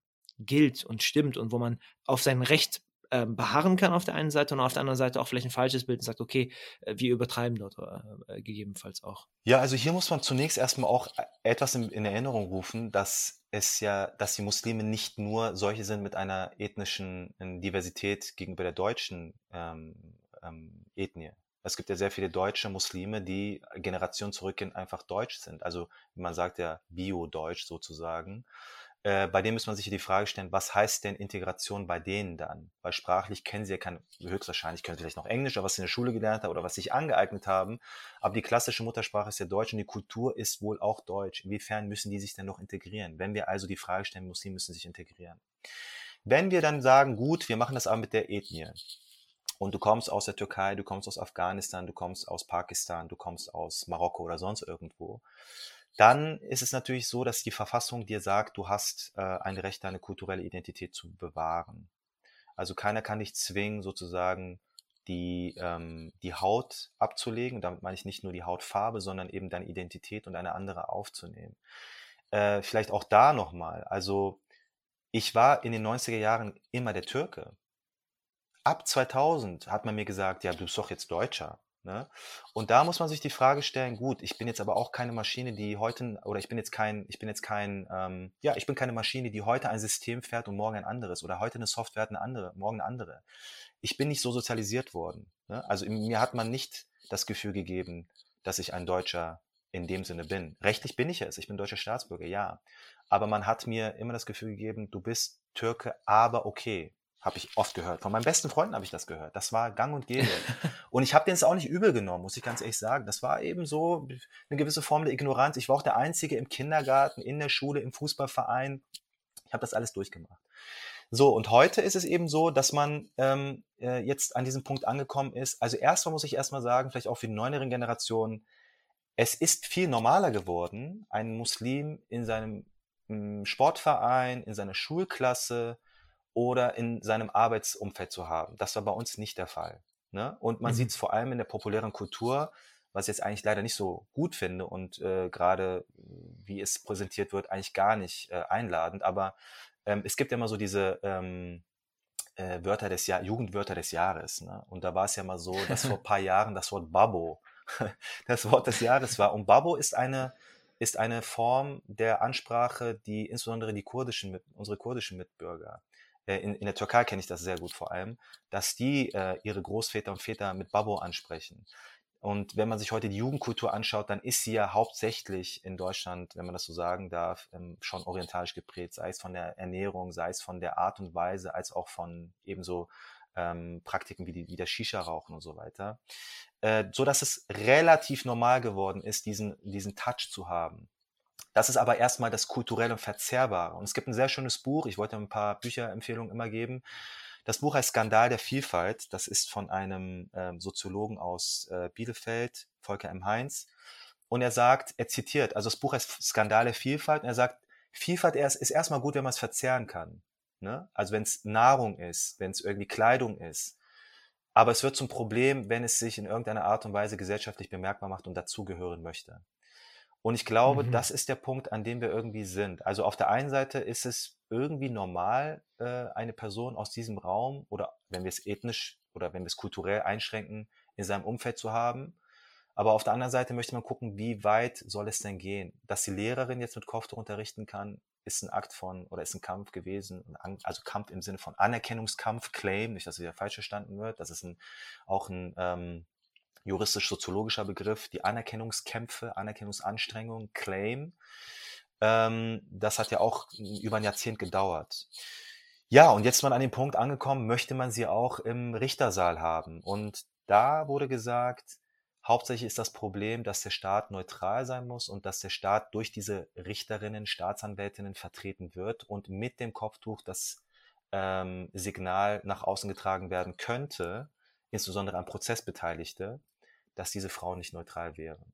gilt und stimmt und wo man auf sein Recht äh, beharren kann auf der einen Seite und auf der anderen Seite auch vielleicht ein falsches Bild und sagt, okay, äh, wir übertreiben dort äh, äh, gegebenenfalls auch. Ja, also hier muss man zunächst erstmal auch etwas in, in, Erinnerung rufen, dass es ja, dass die Muslime nicht nur solche sind mit einer ethnischen Diversität gegenüber der deutschen ähm, ähm, Ethnie. Es gibt ja sehr viele deutsche Muslime, die Generationen zurückgehen einfach deutsch sind. Also man sagt ja Bio-Deutsch sozusagen. Äh, bei dem muss man sich die Frage stellen, was heißt denn Integration bei denen dann? Weil sprachlich kennen sie ja kein, höchstwahrscheinlich können sie vielleicht noch Englisch, oder was sie in der Schule gelernt haben oder was sie sich angeeignet haben. Aber die klassische Muttersprache ist ja Deutsch und die Kultur ist wohl auch Deutsch. Inwiefern müssen die sich denn noch integrieren? Wenn wir also die Frage stellen, Muslime müssen sich integrieren. Wenn wir dann sagen, gut, wir machen das aber mit der Ethnie. Und du kommst aus der Türkei, du kommst aus Afghanistan, du kommst aus Pakistan, du kommst aus Marokko oder sonst irgendwo dann ist es natürlich so, dass die Verfassung dir sagt, du hast äh, ein Recht, deine kulturelle Identität zu bewahren. Also keiner kann dich zwingen, sozusagen die, ähm, die Haut abzulegen. Damit meine ich nicht nur die Hautfarbe, sondern eben deine Identität und eine andere aufzunehmen. Äh, vielleicht auch da nochmal. Also ich war in den 90er Jahren immer der Türke. Ab 2000 hat man mir gesagt, ja, du bist doch jetzt Deutscher. Ne? Und da muss man sich die Frage stellen, gut, ich bin jetzt aber auch keine Maschine, die heute, oder ich bin jetzt kein, ich bin jetzt kein, ähm, ja, ich bin keine Maschine, die heute ein System fährt und morgen ein anderes, oder heute eine Software hat eine andere, morgen eine andere. Ich bin nicht so sozialisiert worden. Ne? Also mir hat man nicht das Gefühl gegeben, dass ich ein Deutscher in dem Sinne bin. Rechtlich bin ich es, ich bin deutscher Staatsbürger, ja. Aber man hat mir immer das Gefühl gegeben, du bist Türke, aber okay. Habe ich oft gehört. Von meinen besten Freunden habe ich das gehört. Das war gang und gäbe. und ich habe denen es auch nicht übel genommen, muss ich ganz ehrlich sagen. Das war eben so eine gewisse Form der Ignoranz. Ich war auch der Einzige im Kindergarten, in der Schule, im Fußballverein. Ich habe das alles durchgemacht. So, und heute ist es eben so, dass man ähm, äh, jetzt an diesem Punkt angekommen ist. Also erstmal muss ich erstmal sagen, vielleicht auch für die neueren Generationen, es ist viel normaler geworden, einen Muslim in seinem mm, Sportverein, in seiner Schulklasse, oder in seinem Arbeitsumfeld zu haben. Das war bei uns nicht der Fall. Ne? Und man mhm. sieht es vor allem in der populären Kultur, was ich jetzt eigentlich leider nicht so gut finde und äh, gerade wie es präsentiert wird, eigentlich gar nicht äh, einladend. Aber ähm, es gibt ja immer so diese ähm, äh, Wörter des Jahr Jugendwörter des Jahres. Ne? Und da war es ja mal so, dass vor ein paar Jahren das Wort Babbo das Wort des Jahres war. Und Babbo ist eine ist eine Form der Ansprache, die insbesondere die kurdischen, unsere kurdischen Mitbürger in, in der Türkei kenne ich das sehr gut vor allem, dass die äh, ihre Großväter und Väter mit Babo ansprechen. Und wenn man sich heute die Jugendkultur anschaut, dann ist sie ja hauptsächlich in Deutschland, wenn man das so sagen darf, ähm, schon orientalisch geprägt, sei es von der Ernährung, sei es von der Art und Weise, als auch von ebenso ähm, Praktiken wie, die, wie der Shisha-Rauchen und so weiter. Äh, so dass es relativ normal geworden ist, diesen, diesen Touch zu haben. Das ist aber erstmal das kulturelle und Verzerrbare. Und es gibt ein sehr schönes Buch, ich wollte ein paar Bücherempfehlungen immer geben. Das Buch heißt Skandal der Vielfalt. Das ist von einem ähm, Soziologen aus äh, Bielefeld, Volker M. Heinz. Und er sagt, er zitiert, also das Buch heißt Skandal der Vielfalt. Und er sagt, Vielfalt ist erstmal gut, wenn man es verzehren kann. Ne? Also wenn es Nahrung ist, wenn es irgendwie Kleidung ist. Aber es wird zum Problem, wenn es sich in irgendeiner Art und Weise gesellschaftlich bemerkbar macht und dazugehören möchte. Und ich glaube, Mhm. das ist der Punkt, an dem wir irgendwie sind. Also auf der einen Seite ist es irgendwie normal, äh, eine Person aus diesem Raum oder wenn wir es ethnisch oder wenn wir es kulturell einschränken, in seinem Umfeld zu haben. Aber auf der anderen Seite möchte man gucken, wie weit soll es denn gehen? Dass die Lehrerin jetzt mit Kopftuch unterrichten kann, ist ein Akt von oder ist ein Kampf gewesen, also Kampf im Sinne von Anerkennungskampf, Claim, nicht, dass es wieder falsch verstanden wird. Das ist ein, auch ein ähm, juristisch-soziologischer Begriff, die Anerkennungskämpfe, Anerkennungsanstrengungen, Claim. Ähm, das hat ja auch über ein Jahrzehnt gedauert. Ja, und jetzt ist man an dem Punkt angekommen, möchte man sie auch im Richtersaal haben. Und da wurde gesagt, hauptsächlich ist das Problem, dass der Staat neutral sein muss und dass der Staat durch diese Richterinnen, Staatsanwältinnen vertreten wird und mit dem Kopftuch das ähm, Signal nach außen getragen werden könnte, insbesondere an Prozessbeteiligte, dass diese Frauen nicht neutral wären.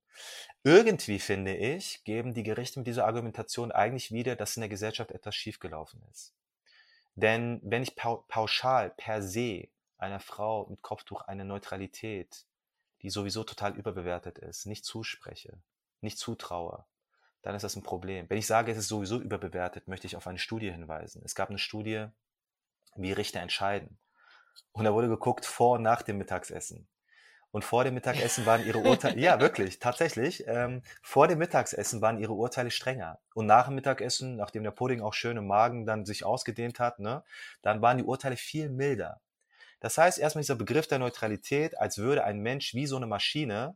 Irgendwie, finde ich, geben die Gerichte mit dieser Argumentation eigentlich wieder, dass in der Gesellschaft etwas schiefgelaufen ist. Denn wenn ich pauschal per se einer Frau mit Kopftuch eine Neutralität, die sowieso total überbewertet ist, nicht zuspreche, nicht zutraue, dann ist das ein Problem. Wenn ich sage, es ist sowieso überbewertet, möchte ich auf eine Studie hinweisen. Es gab eine Studie, wie Richter entscheiden. Und da wurde geguckt vor und nach dem Mittagsessen. Und vor dem Mittagessen waren ihre Urteile, ja wirklich, tatsächlich, ähm, vor dem Mittagessen waren ihre Urteile strenger. Und nach dem Mittagessen, nachdem der Pudding auch schön im Magen dann sich ausgedehnt hat, ne, dann waren die Urteile viel milder. Das heißt erstmal dieser Begriff der Neutralität, als würde ein Mensch wie so eine Maschine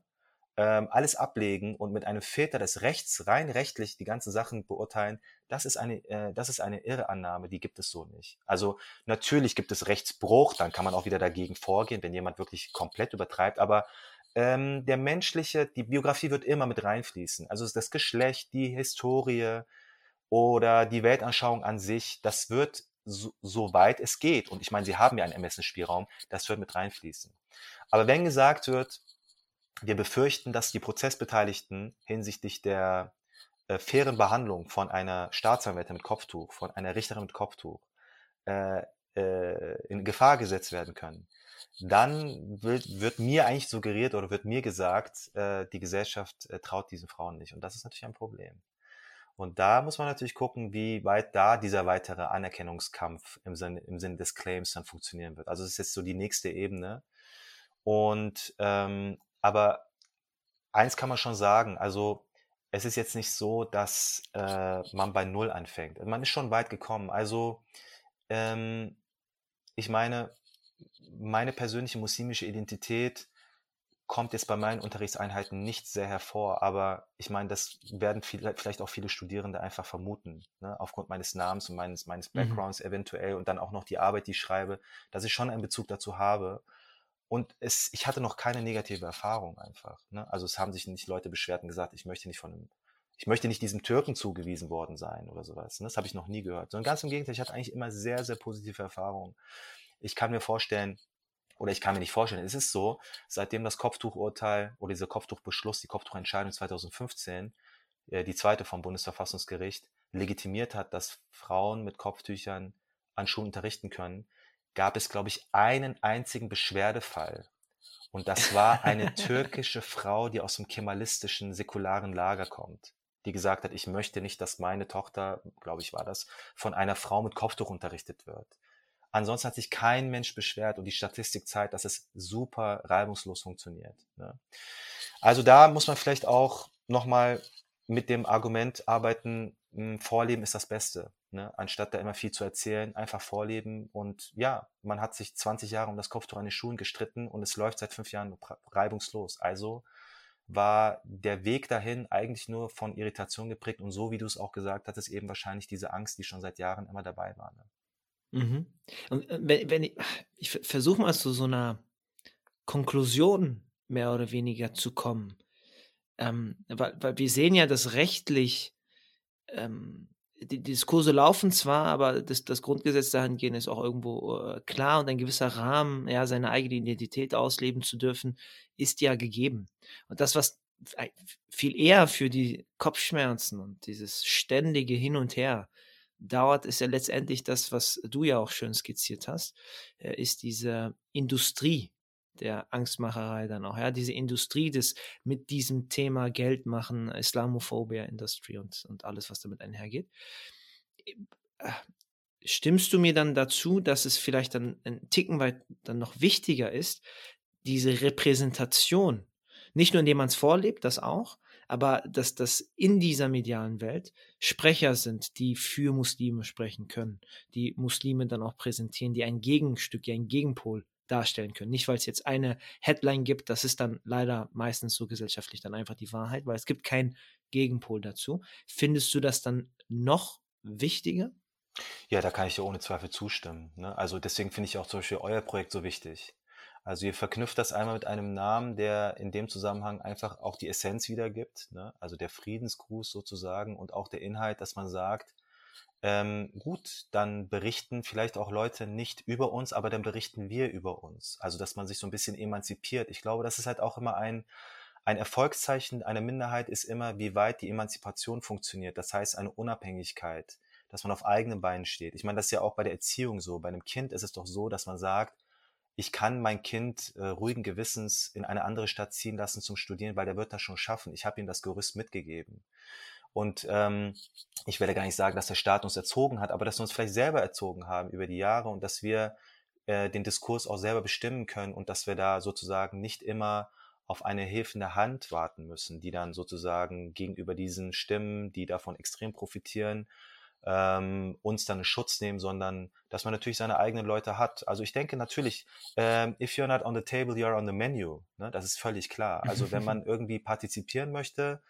ähm, alles ablegen und mit einem Filter des Rechts rein rechtlich die ganzen Sachen beurteilen, das ist eine, äh, das ist eine irre die gibt es so nicht. Also natürlich gibt es Rechtsbruch, dann kann man auch wieder dagegen vorgehen, wenn jemand wirklich komplett übertreibt, aber ähm, der menschliche, die Biografie wird immer mit reinfließen. Also das Geschlecht, die Historie oder die Weltanschauung an sich, das wird so, so weit es geht, und ich meine, sie haben ja einen Ermessensspielraum, das wird mit reinfließen. Aber wenn gesagt wird, wir befürchten, dass die Prozessbeteiligten hinsichtlich der äh, fairen Behandlung von einer Staatsanwältin mit Kopftuch, von einer Richterin mit Kopftuch äh, äh, in Gefahr gesetzt werden können, dann wird, wird mir eigentlich suggeriert oder wird mir gesagt, äh, die Gesellschaft äh, traut diesen Frauen nicht. Und das ist natürlich ein Problem. Und da muss man natürlich gucken, wie weit da dieser weitere Anerkennungskampf im Sinne, im Sinne des Claims dann funktionieren wird. Also das ist jetzt so die nächste Ebene. Und ähm, aber eins kann man schon sagen, also es ist jetzt nicht so, dass äh, man bei Null anfängt. Man ist schon weit gekommen. Also ähm, ich meine, meine persönliche muslimische Identität kommt jetzt bei meinen Unterrichtseinheiten nicht sehr hervor, aber ich meine, das werden viele, vielleicht auch viele Studierende einfach vermuten, ne? aufgrund meines Namens und meines, meines mhm. Backgrounds mhm. eventuell und dann auch noch die Arbeit, die ich schreibe, dass ich schon einen Bezug dazu habe. Und es, ich hatte noch keine negative Erfahrung einfach. Ne? Also es haben sich nicht Leute beschwert und gesagt, ich möchte nicht von einem, ich möchte nicht diesem Türken zugewiesen worden sein oder sowas. Ne? Das habe ich noch nie gehört. Sondern ganz im Gegenteil, ich hatte eigentlich immer sehr, sehr positive Erfahrungen. Ich kann mir vorstellen, oder ich kann mir nicht vorstellen, es ist so, seitdem das Kopftuchurteil oder dieser Kopftuchbeschluss, die Kopftuchentscheidung 2015, äh, die zweite vom Bundesverfassungsgericht, legitimiert hat, dass Frauen mit Kopftüchern an Schulen unterrichten können, gab es, glaube ich, einen einzigen Beschwerdefall. Und das war eine türkische Frau, die aus dem kemalistischen, säkularen Lager kommt, die gesagt hat, ich möchte nicht, dass meine Tochter, glaube ich, war das, von einer Frau mit Kopftuch unterrichtet wird. Ansonsten hat sich kein Mensch beschwert und die Statistik zeigt, dass es super reibungslos funktioniert. Ne? Also da muss man vielleicht auch nochmal mit dem Argument arbeiten, hm, Vorleben ist das Beste. Ne? Anstatt da immer viel zu erzählen, einfach vorleben. Und ja, man hat sich 20 Jahre um das Kopftuch an den Schuhen gestritten und es läuft seit fünf Jahren reibungslos. Also war der Weg dahin eigentlich nur von Irritation geprägt und so, wie du es auch gesagt hattest, eben wahrscheinlich diese Angst, die schon seit Jahren immer dabei war. Ne? Mhm. Und äh, wenn, wenn ich, ich versuche mal zu so einer Konklusion mehr oder weniger zu kommen. Ähm, weil, weil wir sehen ja, dass rechtlich ähm, die, Diskurse laufen zwar, aber das, das Grundgesetz dahingehend ist auch irgendwo äh, klar und ein gewisser Rahmen, ja, seine eigene Identität ausleben zu dürfen, ist ja gegeben. Und das, was viel eher für die Kopfschmerzen und dieses ständige Hin und Her dauert, ist ja letztendlich das, was du ja auch schön skizziert hast, äh, ist diese Industrie der Angstmacherei dann auch, ja, diese Industrie des mit diesem Thema Geld machen, Islamophobia Industry und, und alles, was damit einhergeht. Äh, stimmst du mir dann dazu, dass es vielleicht dann ein Ticken weit dann noch wichtiger ist, diese Repräsentation, nicht nur indem man es vorlebt, das auch, aber dass das in dieser medialen Welt Sprecher sind, die für Muslime sprechen können, die Muslime dann auch präsentieren, die ein Gegenstück, ein Gegenpol darstellen können. Nicht, weil es jetzt eine Headline gibt, das ist dann leider meistens so gesellschaftlich dann einfach die Wahrheit, weil es gibt keinen Gegenpol dazu. Findest du das dann noch wichtiger? Ja, da kann ich dir ohne Zweifel zustimmen. Ne? Also deswegen finde ich auch zum Beispiel euer Projekt so wichtig. Also ihr verknüpft das einmal mit einem Namen, der in dem Zusammenhang einfach auch die Essenz wiedergibt, ne? also der Friedensgruß sozusagen und auch der Inhalt, dass man sagt, ähm, gut, dann berichten vielleicht auch Leute nicht über uns, aber dann berichten wir über uns. Also dass man sich so ein bisschen emanzipiert. Ich glaube, das ist halt auch immer ein, ein Erfolgszeichen einer Minderheit ist immer, wie weit die Emanzipation funktioniert. Das heißt, eine Unabhängigkeit, dass man auf eigenen Beinen steht. Ich meine, das ist ja auch bei der Erziehung so. Bei einem Kind ist es doch so, dass man sagt, ich kann mein Kind äh, ruhigen Gewissens in eine andere Stadt ziehen lassen zum Studieren, weil der wird das schon schaffen. Ich habe ihm das Gerüst mitgegeben. Und ähm, ich werde gar nicht sagen, dass der Staat uns erzogen hat, aber dass wir uns vielleicht selber erzogen haben über die Jahre und dass wir äh, den Diskurs auch selber bestimmen können und dass wir da sozusagen nicht immer auf eine hilfende Hand warten müssen, die dann sozusagen gegenüber diesen Stimmen, die davon extrem profitieren, ähm, uns dann in Schutz nehmen, sondern dass man natürlich seine eigenen Leute hat. Also ich denke natürlich, ähm, if you're not on the table, you're on the menu. Ne? Das ist völlig klar. Also wenn man irgendwie partizipieren möchte,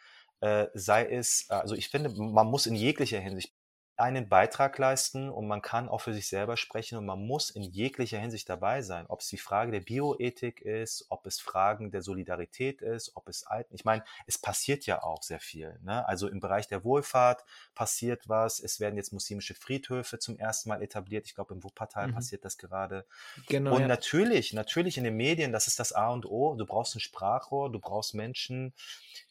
sei es, also ich finde, man muss in jeglicher Hinsicht einen Beitrag leisten und man kann auch für sich selber sprechen und man muss in jeglicher Hinsicht dabei sein. Ob es die Frage der Bioethik ist, ob es Fragen der Solidarität ist, ob es Alten. Ich meine, es passiert ja auch sehr viel. Ne? Also im Bereich der Wohlfahrt passiert was. Es werden jetzt muslimische Friedhöfe zum ersten Mal etabliert. Ich glaube, im Wuppertal mhm. passiert das gerade. Genau, und ja. natürlich, natürlich in den Medien, das ist das A und O. Du brauchst ein Sprachrohr, du brauchst Menschen,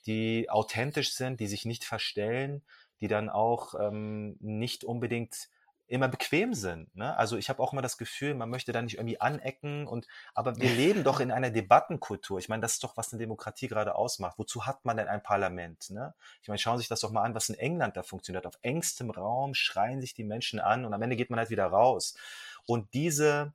die authentisch sind, die sich nicht verstellen die dann auch ähm, nicht unbedingt immer bequem sind. Ne? Also ich habe auch immer das Gefühl, man möchte da nicht irgendwie anecken und aber wir leben doch in einer Debattenkultur. Ich meine, das ist doch, was eine Demokratie gerade ausmacht. Wozu hat man denn ein Parlament? Ne? Ich meine, schauen Sie sich das doch mal an, was in England da funktioniert. Auf engstem Raum schreien sich die Menschen an und am Ende geht man halt wieder raus. Und diese,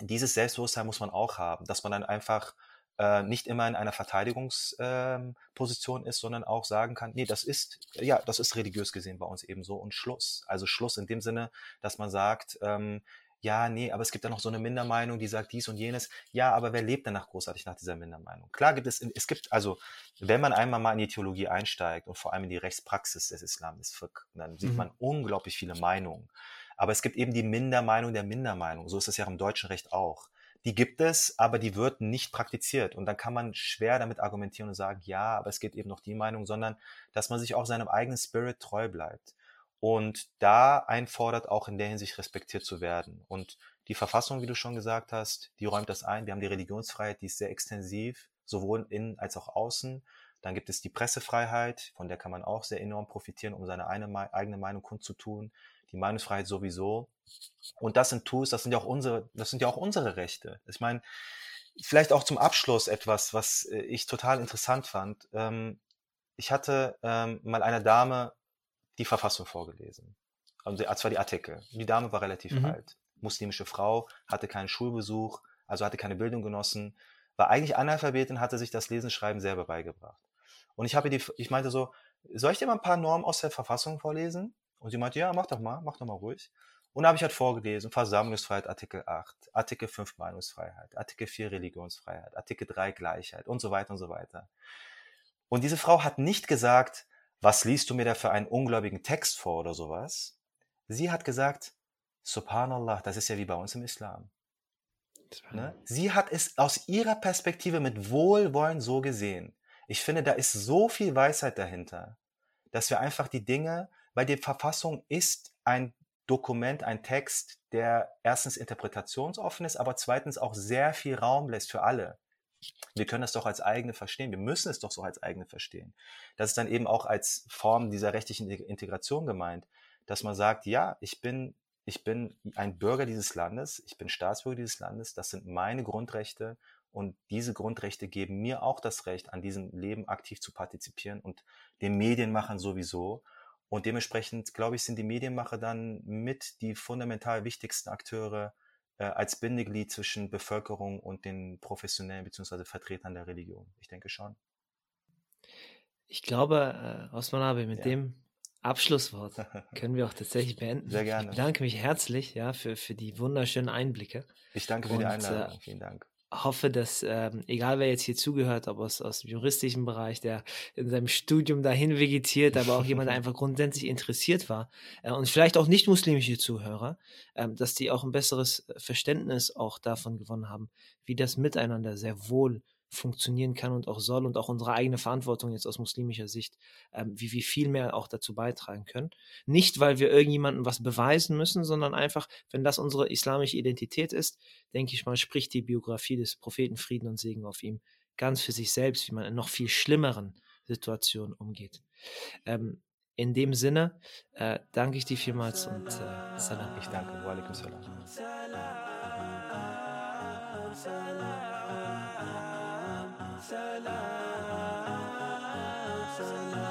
dieses Selbstbewusstsein muss man auch haben, dass man dann einfach äh, nicht immer in einer Verteidigungsposition ähm, ist, sondern auch sagen kann, nee, das ist, ja, das ist religiös gesehen bei uns eben so und Schluss. Also Schluss in dem Sinne, dass man sagt, ähm, ja, nee, aber es gibt da noch so eine Mindermeinung, die sagt dies und jenes. Ja, aber wer lebt denn nach großartig nach dieser Mindermeinung? Klar gibt es, es gibt, also, wenn man einmal mal in die Theologie einsteigt und vor allem in die Rechtspraxis des Islam, Fiqh, dann sieht mhm. man unglaublich viele Meinungen. Aber es gibt eben die Mindermeinung der Mindermeinung. So ist es ja im deutschen Recht auch die gibt es, aber die wird nicht praktiziert. Und dann kann man schwer damit argumentieren und sagen, ja, aber es gibt eben noch die Meinung, sondern dass man sich auch seinem eigenen Spirit treu bleibt. Und da einfordert, auch in der Hinsicht respektiert zu werden. Und die Verfassung, wie du schon gesagt hast, die räumt das ein. Wir haben die Religionsfreiheit, die ist sehr extensiv, sowohl innen als auch außen. Dann gibt es die Pressefreiheit, von der kann man auch sehr enorm profitieren, um seine eigene Meinung kundzutun die Meinungsfreiheit sowieso. Und das sind Tools, das sind ja auch unsere, das sind ja auch unsere Rechte. Ich meine, vielleicht auch zum Abschluss etwas, was äh, ich total interessant fand. Ähm, ich hatte ähm, mal einer Dame die Verfassung vorgelesen. Also zwar die Artikel. Die Dame war relativ mhm. alt. Muslimische Frau, hatte keinen Schulbesuch, also hatte keine Bildung genossen, war eigentlich Analphabetin, hatte sich das Lesen, Schreiben selber beigebracht. Und ich habe die, ich meinte so, soll ich dir mal ein paar Normen aus der Verfassung vorlesen? Und sie meinte, ja, mach doch mal, mach doch mal ruhig. Und da habe ich halt vorgelesen, Versammlungsfreiheit, Artikel 8, Artikel 5 Meinungsfreiheit, Artikel 4 Religionsfreiheit, Artikel 3 Gleichheit und so weiter und so weiter. Und diese Frau hat nicht gesagt, was liest du mir da für einen ungläubigen Text vor oder sowas. Sie hat gesagt, Subhanallah, das ist ja wie bei uns im Islam. Ne? Sie hat es aus ihrer Perspektive mit Wohlwollen so gesehen. Ich finde, da ist so viel Weisheit dahinter, dass wir einfach die Dinge weil die Verfassung ist ein Dokument, ein Text, der erstens interpretationsoffen ist, aber zweitens auch sehr viel Raum lässt für alle. Wir können das doch als eigene verstehen. Wir müssen es doch so als eigene verstehen. Das ist dann eben auch als Form dieser rechtlichen Integration gemeint, dass man sagt, ja, ich bin, ich bin ein Bürger dieses Landes, ich bin Staatsbürger dieses Landes, das sind meine Grundrechte Und diese Grundrechte geben mir auch das Recht, an diesem Leben aktiv zu partizipieren und den Medienmachern sowieso. Und dementsprechend, glaube ich, sind die Medienmacher dann mit die fundamental wichtigsten Akteure äh, als Bindeglied zwischen Bevölkerung und den Professionellen bzw. Vertretern der Religion. Ich denke schon. Ich glaube, äh, Osman Abe, mit ja. dem Abschlusswort können wir auch tatsächlich beenden. Sehr gerne. Ich bedanke mich herzlich ja, für, für die wunderschönen Einblicke. Ich danke für und, die Einladung. Äh, Vielen Dank hoffe, dass, ähm, egal wer jetzt hier zugehört, ob aus, aus dem juristischen Bereich, der in seinem Studium dahin vegetiert, aber auch jemand, der einfach grundsätzlich interessiert war äh, und vielleicht auch nicht muslimische Zuhörer, ähm, dass die auch ein besseres Verständnis auch davon gewonnen haben, wie das Miteinander sehr wohl funktionieren kann und auch soll und auch unsere eigene Verantwortung jetzt aus muslimischer Sicht, ähm, wie wir viel mehr auch dazu beitragen können. Nicht, weil wir irgendjemandem was beweisen müssen, sondern einfach, wenn das unsere islamische Identität ist, denke ich mal, spricht die Biografie des Propheten Frieden und Segen auf ihm ganz für sich selbst, wie man in noch viel schlimmeren Situationen umgeht. Ähm, in dem Sinne äh, danke ich dir vielmals und äh, Salam. Ich danke. Wa alaikum salam. salam, salam.